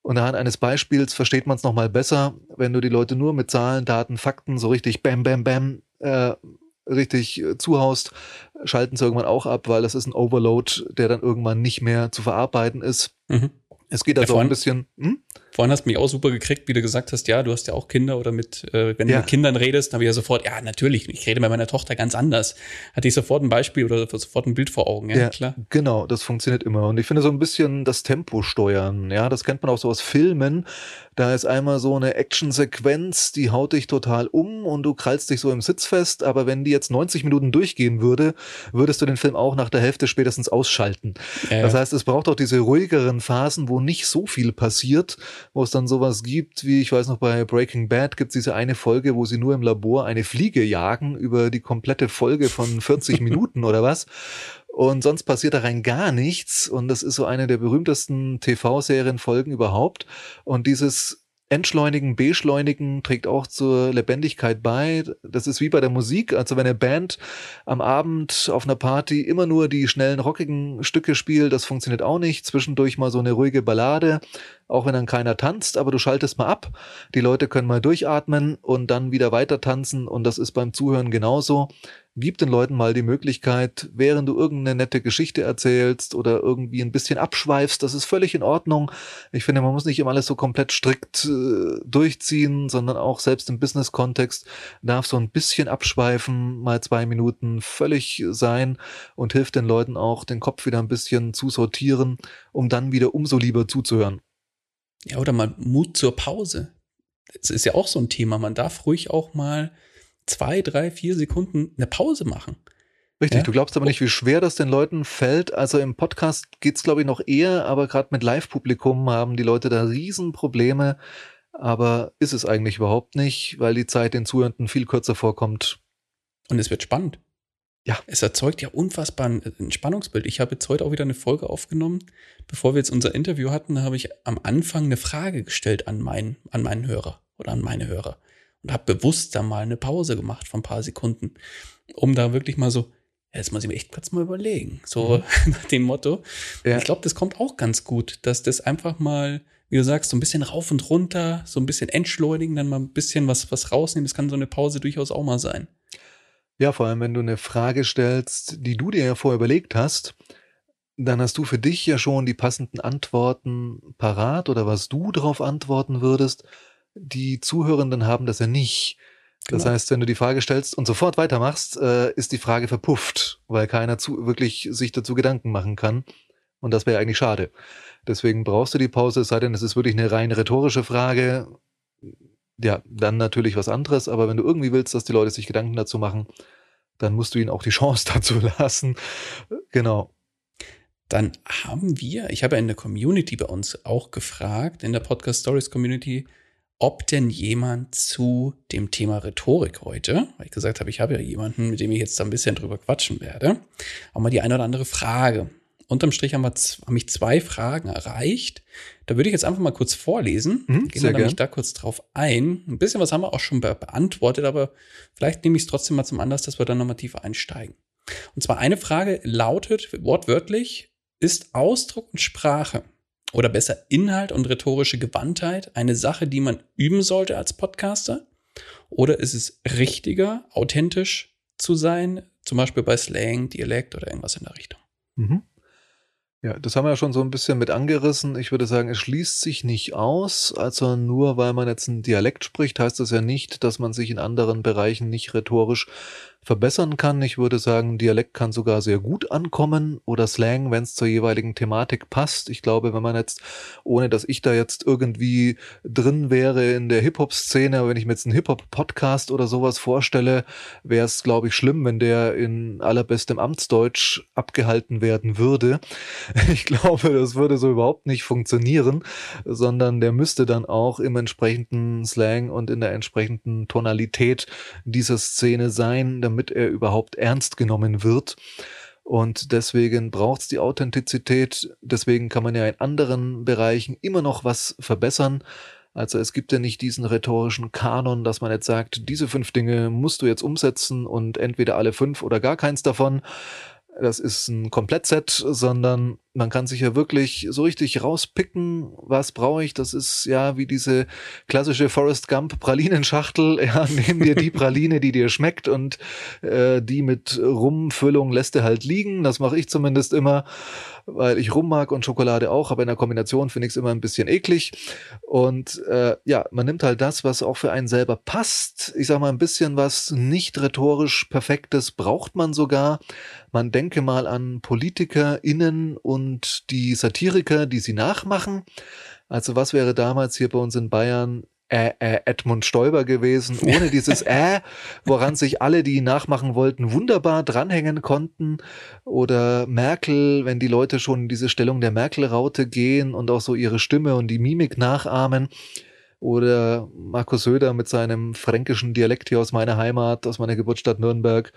[SPEAKER 3] Und anhand eines Beispiels versteht man es nochmal besser, wenn du die Leute nur mit Zahlen, Daten, Fakten so richtig bam, bam, bam äh, richtig äh, zuhaust, schalten sie irgendwann auch ab, weil das ist ein Overload, der dann irgendwann nicht mehr zu verarbeiten ist. Mhm. Es geht also ja, ein bisschen. Hm?
[SPEAKER 2] Vorhin hast du mich auch super gekriegt, wie du gesagt hast, ja, du hast ja auch Kinder oder mit, äh, wenn du ja. mit Kindern redest, dann habe ich ja sofort, ja, natürlich, ich rede mit meiner Tochter ganz anders. Hatte ich sofort ein Beispiel oder sofort ein Bild vor Augen, ja, ja klar.
[SPEAKER 3] Genau, das funktioniert immer. Und ich finde so ein bisschen das Tempo steuern, ja, das kennt man auch so aus Filmen. Da ist einmal so eine Actionsequenz, die haut dich total um und du krallst dich so im Sitz fest, aber wenn die jetzt 90 Minuten durchgehen würde, würdest du den Film auch nach der Hälfte spätestens ausschalten. Ja. Das heißt, es braucht auch diese ruhigeren Phasen, wo nicht so viel passiert, wo es dann sowas gibt, wie ich weiß noch bei Breaking Bad gibt es diese eine Folge, wo sie nur im Labor eine Fliege jagen über die komplette Folge von 40 *laughs* Minuten oder was und sonst passiert da rein gar nichts und das ist so eine der berühmtesten TV-Serienfolgen überhaupt und dieses Entschleunigen, Beschleunigen trägt auch zur Lebendigkeit bei. Das ist wie bei der Musik. Also wenn eine Band am Abend auf einer Party immer nur die schnellen, rockigen Stücke spielt, das funktioniert auch nicht. Zwischendurch mal so eine ruhige Ballade, auch wenn dann keiner tanzt, aber du schaltest mal ab. Die Leute können mal durchatmen und dann wieder weiter tanzen und das ist beim Zuhören genauso. Gib den Leuten mal die Möglichkeit, während du irgendeine nette Geschichte erzählst oder irgendwie ein bisschen abschweifst, das ist völlig in Ordnung. Ich finde, man muss nicht immer alles so komplett strikt äh, durchziehen, sondern auch selbst im Business-Kontext darf so ein bisschen abschweifen, mal zwei Minuten völlig sein und hilft den Leuten auch, den Kopf wieder ein bisschen zu sortieren, um dann wieder umso lieber zuzuhören.
[SPEAKER 2] Ja, oder mal Mut zur Pause. Das ist ja auch so ein Thema. Man darf ruhig auch mal zwei, drei, vier Sekunden eine Pause machen.
[SPEAKER 3] Richtig, ja? du glaubst aber nicht, wie schwer das den Leuten fällt. Also im Podcast geht's glaube ich, noch eher, aber gerade mit Live-Publikum haben die Leute da Riesenprobleme. Aber ist es eigentlich überhaupt nicht, weil die Zeit den Zuhörenden viel kürzer vorkommt.
[SPEAKER 2] Und es wird spannend. Ja. Es erzeugt ja unfassbar ein Spannungsbild. Ich habe jetzt heute auch wieder eine Folge aufgenommen. Bevor wir jetzt unser Interview hatten, habe ich am Anfang eine Frage gestellt an meinen, an meinen Hörer oder an meine Hörer und habe bewusst da mal eine Pause gemacht von ein paar Sekunden, um da wirklich mal so, ja, jetzt muss ich mir echt kurz mal überlegen, so mhm. *laughs* nach dem Motto. Ja. Ich glaube, das kommt auch ganz gut, dass das einfach mal, wie du sagst, so ein bisschen rauf und runter, so ein bisschen entschleunigen, dann mal ein bisschen was, was rausnehmen. Das kann so eine Pause durchaus auch mal sein.
[SPEAKER 3] Ja, vor allem, wenn du eine Frage stellst, die du dir ja vorher überlegt hast, dann hast du für dich ja schon die passenden Antworten parat oder was du darauf antworten würdest die Zuhörenden haben das ja nicht. Das genau. heißt, wenn du die Frage stellst und sofort weitermachst, äh, ist die Frage verpufft, weil keiner zu, wirklich sich dazu Gedanken machen kann. Und das wäre eigentlich schade. Deswegen brauchst du die Pause, es sei denn, es ist wirklich eine rein rhetorische Frage. Ja, dann natürlich was anderes. Aber wenn du irgendwie willst, dass die Leute sich Gedanken dazu machen, dann musst du ihnen auch die *laughs* Chance dazu lassen. Genau.
[SPEAKER 2] Dann haben wir, ich habe in der Community bei uns auch gefragt, in der Podcast Stories Community, ob denn jemand zu dem Thema Rhetorik heute, weil ich gesagt habe, ich habe ja jemanden, mit dem ich jetzt da ein bisschen drüber quatschen werde, auch mal die eine oder andere Frage. Unterm Strich haben, wir, haben mich zwei Fragen erreicht. Da würde ich jetzt einfach mal kurz vorlesen. Mhm, Gehen wir nämlich da kurz drauf ein. Ein bisschen was haben wir auch schon be beantwortet, aber vielleicht nehme ich es trotzdem mal zum Anlass, dass wir dann nochmal tiefer einsteigen. Und zwar eine Frage lautet wortwörtlich, ist Ausdruck und Sprache oder besser Inhalt und rhetorische Gewandtheit eine Sache, die man üben sollte als Podcaster? Oder ist es richtiger, authentisch zu sein, zum Beispiel bei Slang, Dialekt oder irgendwas in der Richtung? Mhm.
[SPEAKER 3] Ja, das haben wir ja schon so ein bisschen mit angerissen. Ich würde sagen, es schließt sich nicht aus. Also nur weil man jetzt einen Dialekt spricht, heißt das ja nicht, dass man sich in anderen Bereichen nicht rhetorisch verbessern kann. Ich würde sagen, Dialekt kann sogar sehr gut ankommen oder Slang, wenn es zur jeweiligen Thematik passt. Ich glaube, wenn man jetzt, ohne dass ich da jetzt irgendwie drin wäre in der Hip-Hop-Szene, wenn ich mir jetzt einen Hip-Hop-Podcast oder sowas vorstelle, wäre es, glaube ich, schlimm, wenn der in allerbestem Amtsdeutsch abgehalten werden würde. *laughs* Ich glaube, das würde so überhaupt nicht funktionieren, sondern der müsste dann auch im entsprechenden Slang und in der entsprechenden Tonalität dieser Szene sein, damit er überhaupt ernst genommen wird. Und deswegen braucht es die Authentizität. Deswegen kann man ja in anderen Bereichen immer noch was verbessern. Also es gibt ja nicht diesen rhetorischen Kanon, dass man jetzt sagt, diese fünf Dinge musst du jetzt umsetzen und entweder alle fünf oder gar keins davon. Das ist ein Komplettset, sondern man kann sich ja wirklich so richtig rauspicken, was brauche ich. Das ist ja wie diese klassische Forrest Gump Pralinenschachtel. *laughs* Ja, nimm dir die Praline, die dir schmeckt und äh, die mit Rumfüllung lässt du halt liegen. Das mache ich zumindest immer, weil ich Rum mag und Schokolade auch, aber in der Kombination finde ich es immer ein bisschen eklig. Und äh, ja, man nimmt halt das, was auch für einen selber passt. Ich sage mal, ein bisschen was nicht rhetorisch Perfektes braucht man sogar. Man denke mal an PolitikerInnen und und die Satiriker, die sie nachmachen. Also was wäre damals hier bei uns in Bayern äh, äh, Edmund Stoiber gewesen, ohne dieses *laughs* äh, woran sich alle, die ihn nachmachen wollten, wunderbar dranhängen konnten. Oder Merkel, wenn die Leute schon in diese Stellung der Merkel-Raute gehen und auch so ihre Stimme und die Mimik nachahmen. Oder Markus Söder mit seinem fränkischen Dialekt hier aus meiner Heimat, aus meiner Geburtsstadt Nürnberg.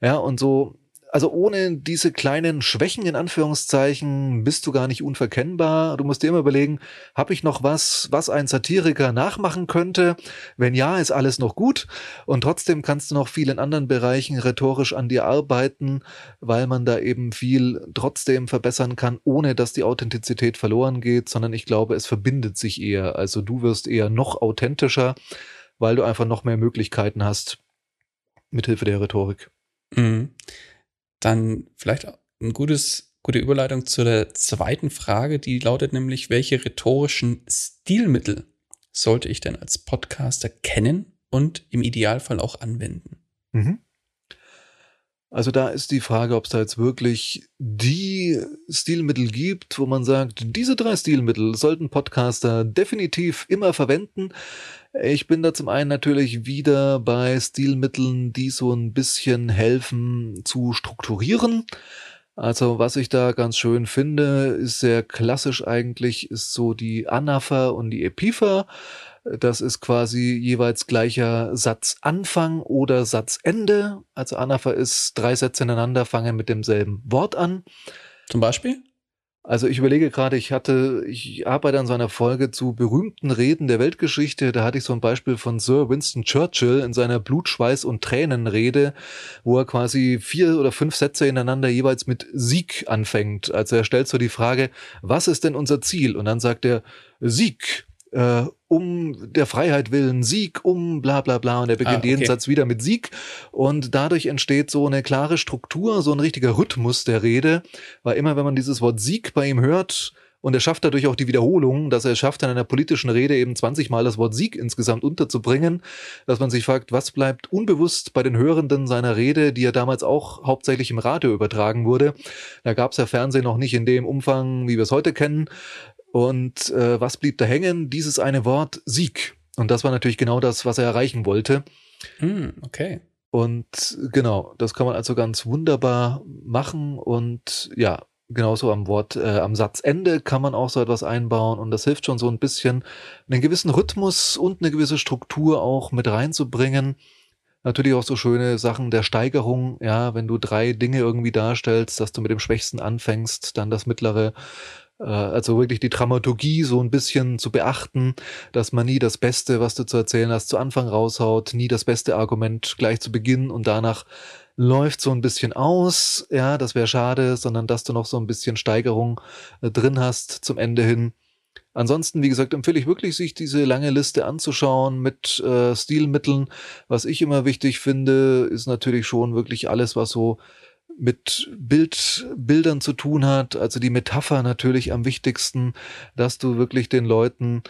[SPEAKER 3] Ja, und so also ohne diese kleinen Schwächen in Anführungszeichen bist du gar nicht unverkennbar. Du musst dir immer überlegen, habe ich noch was, was ein Satiriker nachmachen könnte? Wenn ja, ist alles noch gut. Und trotzdem kannst du noch viel in anderen Bereichen rhetorisch an dir arbeiten, weil man da eben viel trotzdem verbessern kann, ohne dass die Authentizität verloren geht, sondern ich glaube, es verbindet sich eher. Also du wirst eher noch authentischer, weil du einfach noch mehr Möglichkeiten hast mithilfe der Rhetorik.
[SPEAKER 2] Mhm. Dann vielleicht ein gutes, gute Überleitung zu der zweiten Frage, die lautet nämlich, welche rhetorischen Stilmittel sollte ich denn als Podcaster kennen und im Idealfall auch anwenden? Mhm.
[SPEAKER 3] Also da ist die Frage, ob es da jetzt wirklich die Stilmittel gibt, wo man sagt, diese drei Stilmittel sollten Podcaster definitiv immer verwenden. Ich bin da zum einen natürlich wieder bei Stilmitteln, die so ein bisschen helfen zu strukturieren. Also was ich da ganz schön finde, ist sehr klassisch eigentlich, ist so die Anapher und die Epipher. Das ist quasi jeweils gleicher Satzanfang oder Satzende. Also Anapher ist drei Sätze ineinander, fangen mit demselben Wort an.
[SPEAKER 2] Zum Beispiel?
[SPEAKER 3] Also ich überlege gerade, ich hatte, ich arbeite an so einer Folge zu berühmten Reden der Weltgeschichte. Da hatte ich so ein Beispiel von Sir Winston Churchill in seiner Blut, Schweiß und Tränenrede, wo er quasi vier oder fünf Sätze ineinander jeweils mit Sieg anfängt. Also er stellt so die Frage, was ist denn unser Ziel? Und dann sagt er Sieg äh, um der Freiheit willen, Sieg, um bla bla bla. Und er beginnt ah, okay. jeden Satz wieder mit Sieg. Und dadurch entsteht so eine klare Struktur, so ein richtiger Rhythmus der Rede. Weil immer, wenn man dieses Wort Sieg bei ihm hört, und er schafft dadurch auch die Wiederholung, dass er es schafft, in einer politischen Rede eben 20 Mal das Wort Sieg insgesamt unterzubringen, dass man sich fragt, was bleibt unbewusst bei den Hörenden seiner Rede, die ja damals auch hauptsächlich im Radio übertragen wurde. Da gab es ja Fernsehen noch nicht in dem Umfang, wie wir es heute kennen. Und äh, was blieb da hängen? Dieses eine Wort Sieg. Und das war natürlich genau das, was er erreichen wollte.
[SPEAKER 2] Mm, okay.
[SPEAKER 3] Und genau, das kann man also ganz wunderbar machen. Und ja, genauso am Wort, äh, am Satzende kann man auch so etwas einbauen. Und das hilft schon so ein bisschen, einen gewissen Rhythmus und eine gewisse Struktur auch mit reinzubringen. Natürlich auch so schöne Sachen der Steigerung, ja, wenn du drei Dinge irgendwie darstellst, dass du mit dem Schwächsten anfängst, dann das mittlere, also wirklich die Dramaturgie so ein bisschen zu beachten, dass man nie das Beste, was du zu erzählen hast, zu Anfang raushaut, nie das beste Argument gleich zu Beginn und danach läuft so ein bisschen aus, ja, das wäre schade, sondern dass du noch so ein bisschen Steigerung äh, drin hast zum Ende hin. Ansonsten, wie gesagt, empfehle ich wirklich, sich diese lange Liste anzuschauen mit äh, Stilmitteln. Was ich immer wichtig finde, ist natürlich schon wirklich alles, was so mit Bild, Bildern zu tun hat, also die Metapher natürlich am wichtigsten, dass du wirklich den Leuten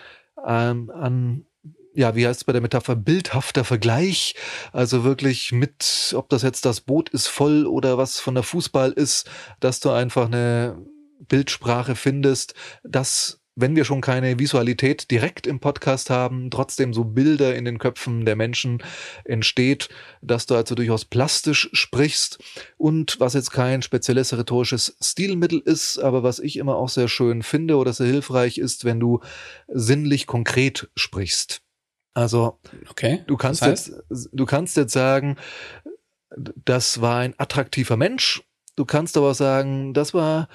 [SPEAKER 3] ähm, an ja, wie heißt es bei der Metapher, bildhafter Vergleich, also wirklich mit, ob das jetzt das Boot ist voll oder was von der Fußball ist, dass du einfach eine Bildsprache findest, das wenn wir schon keine Visualität direkt im Podcast haben, trotzdem so Bilder in den Köpfen der Menschen entsteht, dass du also durchaus plastisch sprichst und was jetzt kein spezielles rhetorisches Stilmittel ist, aber was ich immer auch sehr schön finde oder sehr hilfreich ist, wenn du sinnlich konkret sprichst. Also, okay. du kannst das heißt? jetzt, du kannst jetzt sagen, das war ein attraktiver Mensch. Du kannst aber auch sagen, das war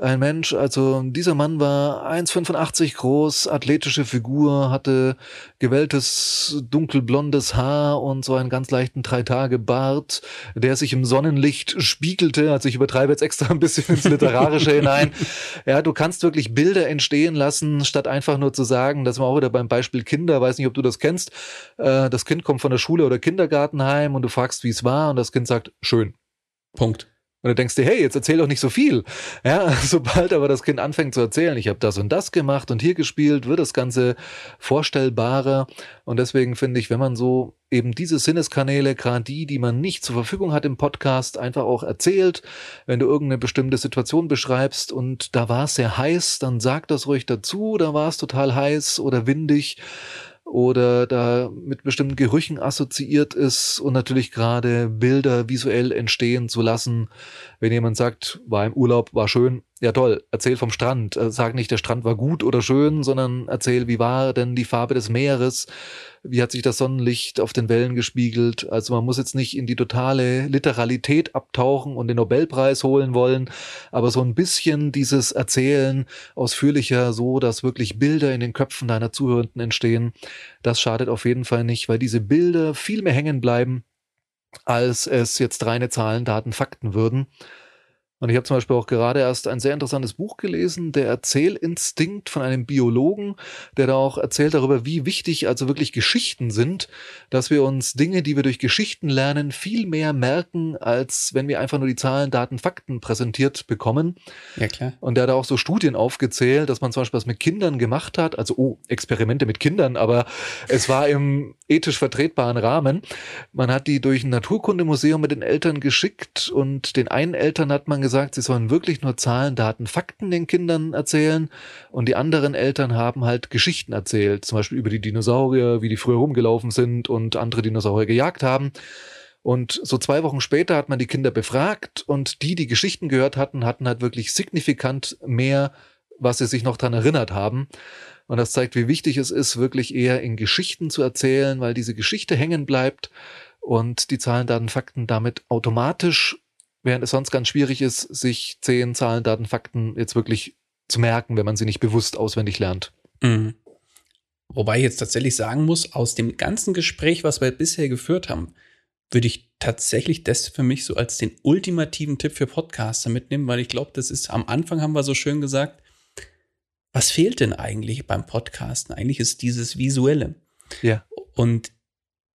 [SPEAKER 3] ein Mensch, also dieser Mann war 1,85 groß, athletische Figur, hatte gewelltes dunkelblondes Haar und so einen ganz leichten Drei-Tage-Bart, der sich im Sonnenlicht spiegelte. Also ich übertreibe jetzt extra ein bisschen ins Literarische hinein. *laughs* Ja, du kannst wirklich Bilder entstehen lassen, statt einfach nur zu sagen, das war auch wieder beim Beispiel Kinder, weiß nicht, ob du das kennst. Äh, das Kind kommt von der Schule oder Kindergarten heim und du fragst, wie es war und das Kind sagt, schön. Punkt. Und du denkst dir, hey, jetzt erzähl doch nicht so viel. Ja, *laughs* sobald aber das Kind anfängt zu erzählen, ich habe das und das gemacht und hier gespielt, wird das Ganze vorstellbarer. Und deswegen finde ich, wenn man so eben diese Sinneskanäle, gerade die, die man nicht zur Verfügung hat im Podcast, einfach auch erzählt, wenn du irgendeine bestimmte Situation beschreibst und da war es sehr heiß, dann sag das ruhig dazu, da war es total heiß oder windig oder da mit bestimmten Gerüchen assoziiert ist und natürlich gerade Bilder visuell entstehen zu lassen. Wenn jemand sagt, war im Urlaub, war schön, ja toll, erzähl vom Strand. Äh, sag nicht, der Strand war gut oder schön, sondern erzähl, wie war denn die Farbe des Meeres? Wie hat sich das Sonnenlicht auf den Wellen gespiegelt? Also man muss jetzt nicht in die totale Literalität abtauchen und den Nobelpreis holen wollen, aber so ein bisschen dieses Erzählen ausführlicher, so dass wirklich Bilder in den Köpfen deiner Zuhörenden entstehen, das schadet auf jeden Fall nicht, weil diese Bilder viel mehr hängen bleiben, als es jetzt reine Zahlen, Daten, Fakten würden. Und ich habe zum Beispiel auch gerade erst ein sehr interessantes Buch gelesen, der Erzählinstinkt von einem Biologen, der da auch erzählt darüber, wie wichtig also wirklich Geschichten sind, dass wir uns Dinge, die wir durch Geschichten lernen, viel mehr merken, als wenn wir einfach nur die Zahlen, Daten, Fakten präsentiert bekommen.
[SPEAKER 2] Ja, klar.
[SPEAKER 3] Und der hat auch so Studien aufgezählt, dass man zum Beispiel was mit Kindern gemacht hat, also oh, Experimente mit Kindern, aber es war im ethisch vertretbaren Rahmen. Man hat die durch ein Naturkundemuseum mit den Eltern geschickt und den einen Eltern hat man gesagt, sie sollen wirklich nur Zahlen, Daten, Fakten den Kindern erzählen und die anderen Eltern haben halt Geschichten erzählt, zum Beispiel über die Dinosaurier, wie die früher rumgelaufen sind und andere Dinosaurier gejagt haben. Und so zwei Wochen später hat man die Kinder befragt und die, die Geschichten gehört hatten, hatten halt wirklich signifikant mehr, was sie sich noch dran erinnert haben. Und das zeigt, wie wichtig es ist, wirklich eher in Geschichten zu erzählen, weil diese Geschichte hängen bleibt und die Zahlen, Daten, Fakten damit automatisch während es sonst ganz schwierig ist, sich zehn Zahlen, Daten, Fakten jetzt wirklich zu merken, wenn man sie nicht bewusst auswendig lernt.
[SPEAKER 2] Mhm. Wobei ich jetzt tatsächlich sagen muss, aus dem ganzen Gespräch, was wir bisher geführt haben, würde ich tatsächlich das für mich so als den ultimativen Tipp für Podcaster mitnehmen, weil ich glaube, das ist am Anfang haben wir so schön gesagt, was fehlt denn eigentlich beim Podcasten? Eigentlich ist dieses Visuelle.
[SPEAKER 3] Ja.
[SPEAKER 2] Und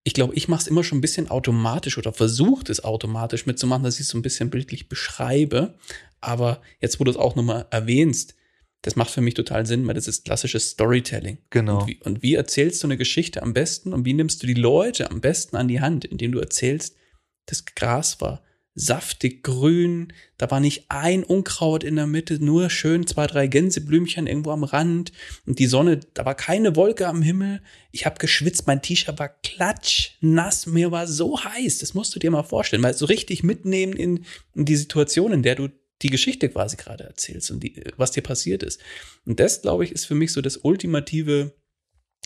[SPEAKER 2] ich glaube, ich mache es immer schon ein bisschen automatisch oder versuche es automatisch mitzumachen, dass ich es so ein bisschen bildlich beschreibe. Aber jetzt, wo du es auch nochmal erwähnst, das macht für mich total Sinn, weil das ist klassisches Storytelling.
[SPEAKER 3] Genau.
[SPEAKER 2] Und wie, und wie erzählst du eine Geschichte am besten und wie nimmst du die Leute am besten an die Hand, indem du erzählst, das Gras war saftig grün, da war nicht ein Unkraut in der Mitte, nur schön zwei, drei Gänseblümchen irgendwo am Rand und die Sonne, da war keine Wolke am Himmel. Ich habe geschwitzt, mein T-Shirt war klatsch, nass, mir war so heiß, das musst du dir mal vorstellen, weil so richtig mitnehmen in, in die Situation, in der du die Geschichte quasi gerade erzählst und die, was dir passiert ist. Und das, glaube ich, ist für mich so das ultimative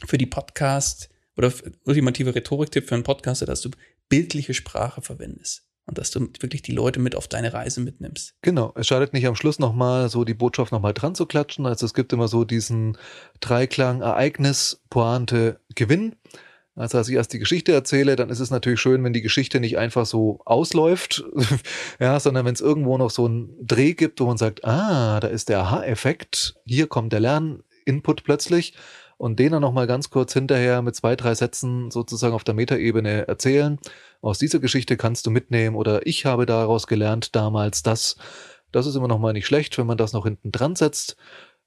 [SPEAKER 2] für die Podcast oder ultimative Rhetoriktipp für einen Podcaster, dass du bildliche Sprache verwendest und dass du wirklich die Leute mit auf deine Reise mitnimmst.
[SPEAKER 3] Genau, es schadet nicht am Schluss nochmal so die Botschaft nochmal dran zu klatschen. Also es gibt immer so diesen Dreiklang Ereignis, Pointe, Gewinn. Also als ich erst die Geschichte erzähle, dann ist es natürlich schön, wenn die Geschichte nicht einfach so ausläuft, *laughs* ja, sondern wenn es irgendwo noch so einen Dreh gibt, wo man sagt, ah, da ist der Aha-Effekt, hier kommt der Lerninput plötzlich und den dann nochmal ganz kurz hinterher mit zwei, drei Sätzen sozusagen auf der Metaebene erzählen. Aus dieser Geschichte kannst du mitnehmen oder ich habe daraus gelernt damals das. Das ist immer nochmal nicht schlecht, wenn man das noch hinten dran setzt,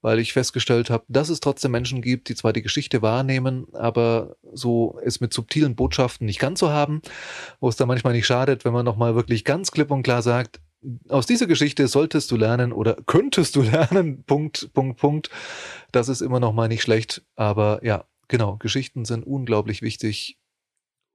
[SPEAKER 3] weil ich festgestellt habe, dass es trotzdem Menschen gibt, die zwar die Geschichte wahrnehmen, aber so es mit subtilen Botschaften nicht ganz so haben, wo es dann manchmal nicht schadet, wenn man nochmal wirklich ganz klipp und klar sagt, aus dieser Geschichte solltest du lernen oder könntest du *laughs* lernen, Punkt, Punkt, Punkt. Das ist immer noch mal nicht schlecht. Aber ja, genau, Geschichten sind unglaublich wichtig.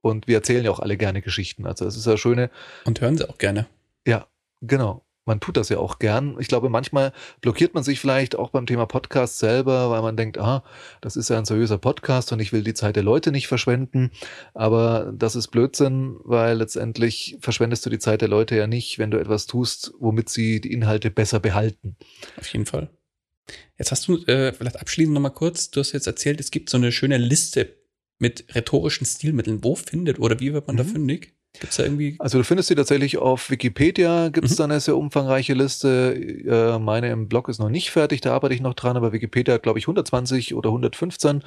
[SPEAKER 3] Und wir erzählen ja auch alle gerne Geschichten. Also es ist ja schöne.
[SPEAKER 2] Und hören sie auch gerne.
[SPEAKER 3] Ja, genau man tut das ja auch gern. Ich glaube, manchmal blockiert man sich vielleicht auch beim Thema Podcast selber, weil man denkt, ah, das ist ja ein seriöser Podcast und ich will die Zeit der Leute nicht verschwenden. Aber das ist Blödsinn, weil letztendlich verschwendest du die Zeit der Leute ja nicht, wenn du etwas tust, womit sie die Inhalte besser behalten.
[SPEAKER 2] Auf jeden Fall. Jetzt hast du äh, vielleicht abschließend nochmal kurz, du hast jetzt erzählt, es gibt so eine schöne Liste mit rhetorischen Stilmitteln. Wo findet oder wie wird man mhm. da fündig? Gibt's da irgendwie?
[SPEAKER 3] Also du findest sie tatsächlich auf Wikipedia, gibt es mhm. da eine sehr umfangreiche Liste. Äh, meine im Blog ist noch nicht fertig, da arbeite ich noch dran, aber Wikipedia hat, glaube ich, 120 oder 115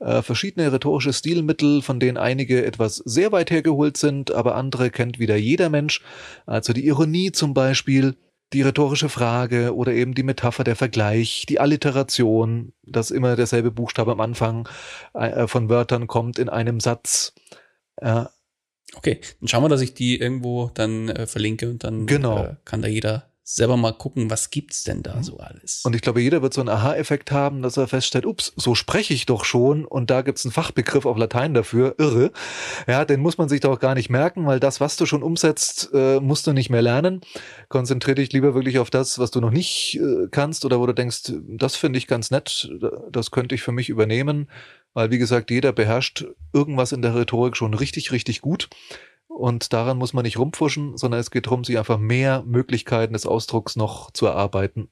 [SPEAKER 3] äh, verschiedene rhetorische Stilmittel, von denen einige etwas sehr weit hergeholt sind, aber andere kennt wieder jeder Mensch. Also die Ironie zum Beispiel, die rhetorische Frage oder eben die Metapher, der Vergleich, die Alliteration, dass immer derselbe Buchstabe am Anfang äh, von Wörtern kommt in einem Satz.
[SPEAKER 2] Okay, dann schauen wir, dass ich die irgendwo dann äh, verlinke und dann
[SPEAKER 3] genau.
[SPEAKER 2] äh, kann da jeder selber mal gucken, was gibt's denn da mhm. so alles.
[SPEAKER 3] Und ich glaube, jeder wird so einen Aha-Effekt haben, dass er feststellt, ups, so spreche ich doch schon und da gibt's einen Fachbegriff auf Latein dafür, irre. Ja, den muss man sich doch gar nicht merken, weil das, was du schon umsetzt, äh, musst du nicht mehr lernen. Konzentriere dich lieber wirklich auf das, was du noch nicht äh, kannst oder wo du denkst, das finde ich ganz nett, das könnte ich für mich übernehmen. Weil, wie gesagt, jeder beherrscht irgendwas in der Rhetorik schon richtig, richtig gut. Und daran muss man nicht rumpfuschen, sondern es geht darum, sich einfach mehr Möglichkeiten des Ausdrucks noch zu erarbeiten.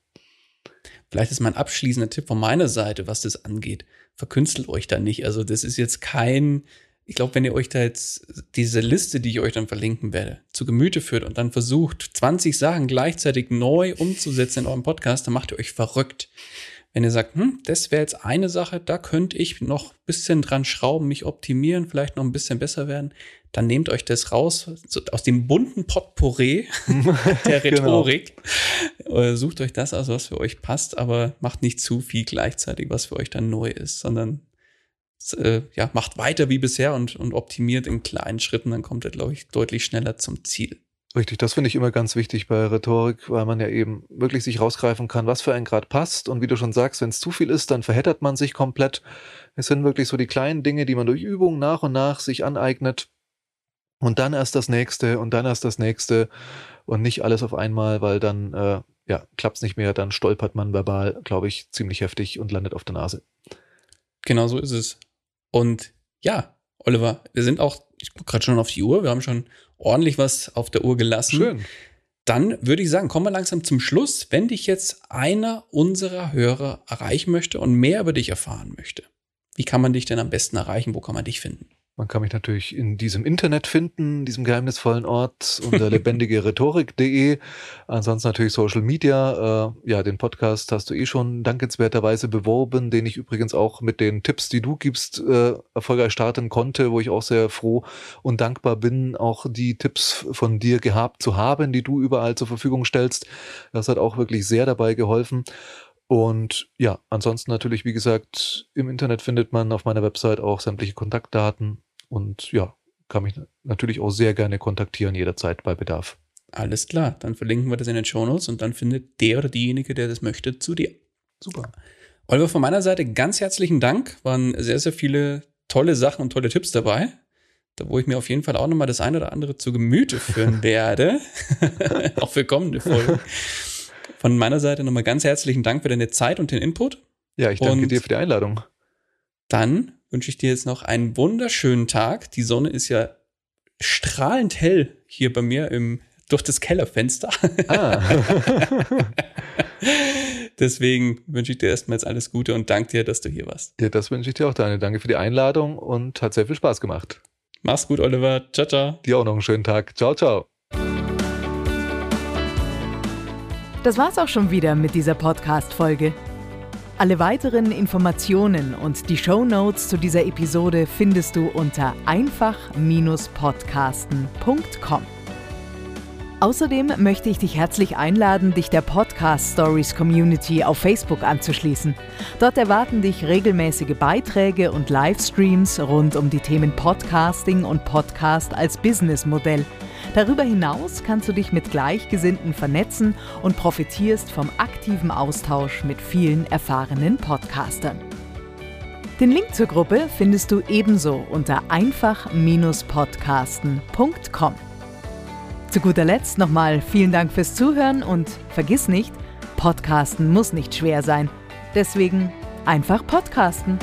[SPEAKER 2] Vielleicht ist mein abschließender Tipp von meiner Seite, was das angeht. Verkünstelt euch da nicht. Also das ist jetzt kein, ich glaube, wenn ihr euch da jetzt diese Liste, die ich euch dann verlinken werde, zu Gemüte führt und dann versucht, 20 Sachen gleichzeitig neu umzusetzen in eurem Podcast, dann macht ihr euch verrückt. Wenn ihr sagt, hm, das wäre jetzt eine Sache, da könnte ich noch ein bisschen dran schrauben, mich optimieren, vielleicht noch ein bisschen besser werden, dann nehmt euch das raus aus dem bunten Potpourri *laughs* der genau. Rhetorik. genau. Sucht euch das aus, was für euch passt, aber macht nicht zu viel gleichzeitig, was für euch dann neu ist, sondern äh, ja, macht weiter wie bisher und, und optimiert in kleinen Schritten, dann kommt ihr, glaube ich, deutlich schneller zum Ziel.
[SPEAKER 3] Richtig, das finde ich immer ganz wichtig bei Rhetorik, weil man ja eben wirklich sich rausgreifen kann, was für einen Grad passt. Und wie du schon sagst, wenn es zu viel ist, dann verheddert man sich komplett. Es sind wirklich so die kleinen Dinge, die man durch Übungen nach und nach sich aneignet. Und dann erst das nächste und dann erst das nächste und nicht alles auf einmal, weil dann äh, ja, klappt es nicht mehr, dann stolpert man verbal, glaube ich, ziemlich heftig und landet auf der Nase.
[SPEAKER 2] Genau so ist es. Und ja, Oliver, wir sind auch, ich gucke gerade schon auf die Uhr, wir haben schon ordentlich was auf der Uhr gelassen.
[SPEAKER 3] Schön.
[SPEAKER 2] Dann würde ich sagen, kommen wir langsam zum Schluss. Wenn dich jetzt einer unserer Hörer erreichen möchte und mehr über dich erfahren möchte, wie kann man dich denn am besten erreichen? Wo kann man dich finden?
[SPEAKER 3] Man kann mich natürlich in diesem Internet finden, diesem geheimnisvollen Ort unter *laughs* lebendigerhetorik.de. Ansonsten natürlich Social Media. Äh, ja, den Podcast hast du eh schon dankenswerterweise beworben, den ich übrigens auch mit den Tipps, die du gibst, äh, erfolgreich starten konnte, wo ich auch sehr froh und dankbar bin, auch die Tipps von dir gehabt zu haben, die du überall zur Verfügung stellst. Das hat auch wirklich sehr dabei geholfen. Und ja, ansonsten natürlich, wie gesagt, im Internet findet man auf meiner Website auch sämtliche Kontaktdaten und ja, kann mich natürlich auch sehr gerne kontaktieren, jederzeit bei Bedarf.
[SPEAKER 2] Alles klar, dann verlinken wir das in den Shownotes und dann findet der oder diejenige, der das möchte, zu dir.
[SPEAKER 3] Super.
[SPEAKER 2] Oliver, von meiner Seite ganz herzlichen Dank. Waren sehr, sehr viele tolle Sachen und tolle Tipps dabei. Da wo ich mir auf jeden Fall auch nochmal das eine oder andere zu Gemüte führen *laughs* werde. *laughs* auch für kommende Folgen. Von meiner Seite nochmal ganz herzlichen Dank für deine Zeit und den Input.
[SPEAKER 3] Ja, ich danke und dir für die Einladung.
[SPEAKER 2] Dann wünsche ich dir jetzt noch einen wunderschönen Tag. Die Sonne ist ja strahlend hell hier bei mir im, durch das Kellerfenster. Ah. *laughs* Deswegen wünsche ich dir erstmal jetzt alles Gute und danke dir, dass du hier warst.
[SPEAKER 3] Ja, das wünsche ich dir auch, Daniel. Danke für die Einladung und hat sehr viel Spaß gemacht.
[SPEAKER 2] Mach's gut, Oliver. Ciao, ciao.
[SPEAKER 3] Dir auch noch einen schönen Tag. Ciao, ciao.
[SPEAKER 1] Das war's auch schon wieder mit dieser Podcast-Folge. Alle weiteren Informationen und die Show Notes zu dieser Episode findest du unter einfach-podcasten.com. Außerdem möchte ich dich herzlich einladen, dich der Podcast Stories Community auf Facebook anzuschließen. Dort erwarten dich regelmäßige Beiträge und Livestreams rund um die Themen Podcasting und Podcast als Businessmodell. Darüber hinaus kannst du dich mit Gleichgesinnten vernetzen und profitierst vom aktiven Austausch mit vielen erfahrenen Podcastern. Den Link zur Gruppe findest du ebenso unter einfach-podcasten.com. Zu guter Letzt nochmal vielen Dank fürs Zuhören und vergiss nicht, Podcasten muss nicht schwer sein. Deswegen einfach Podcasten.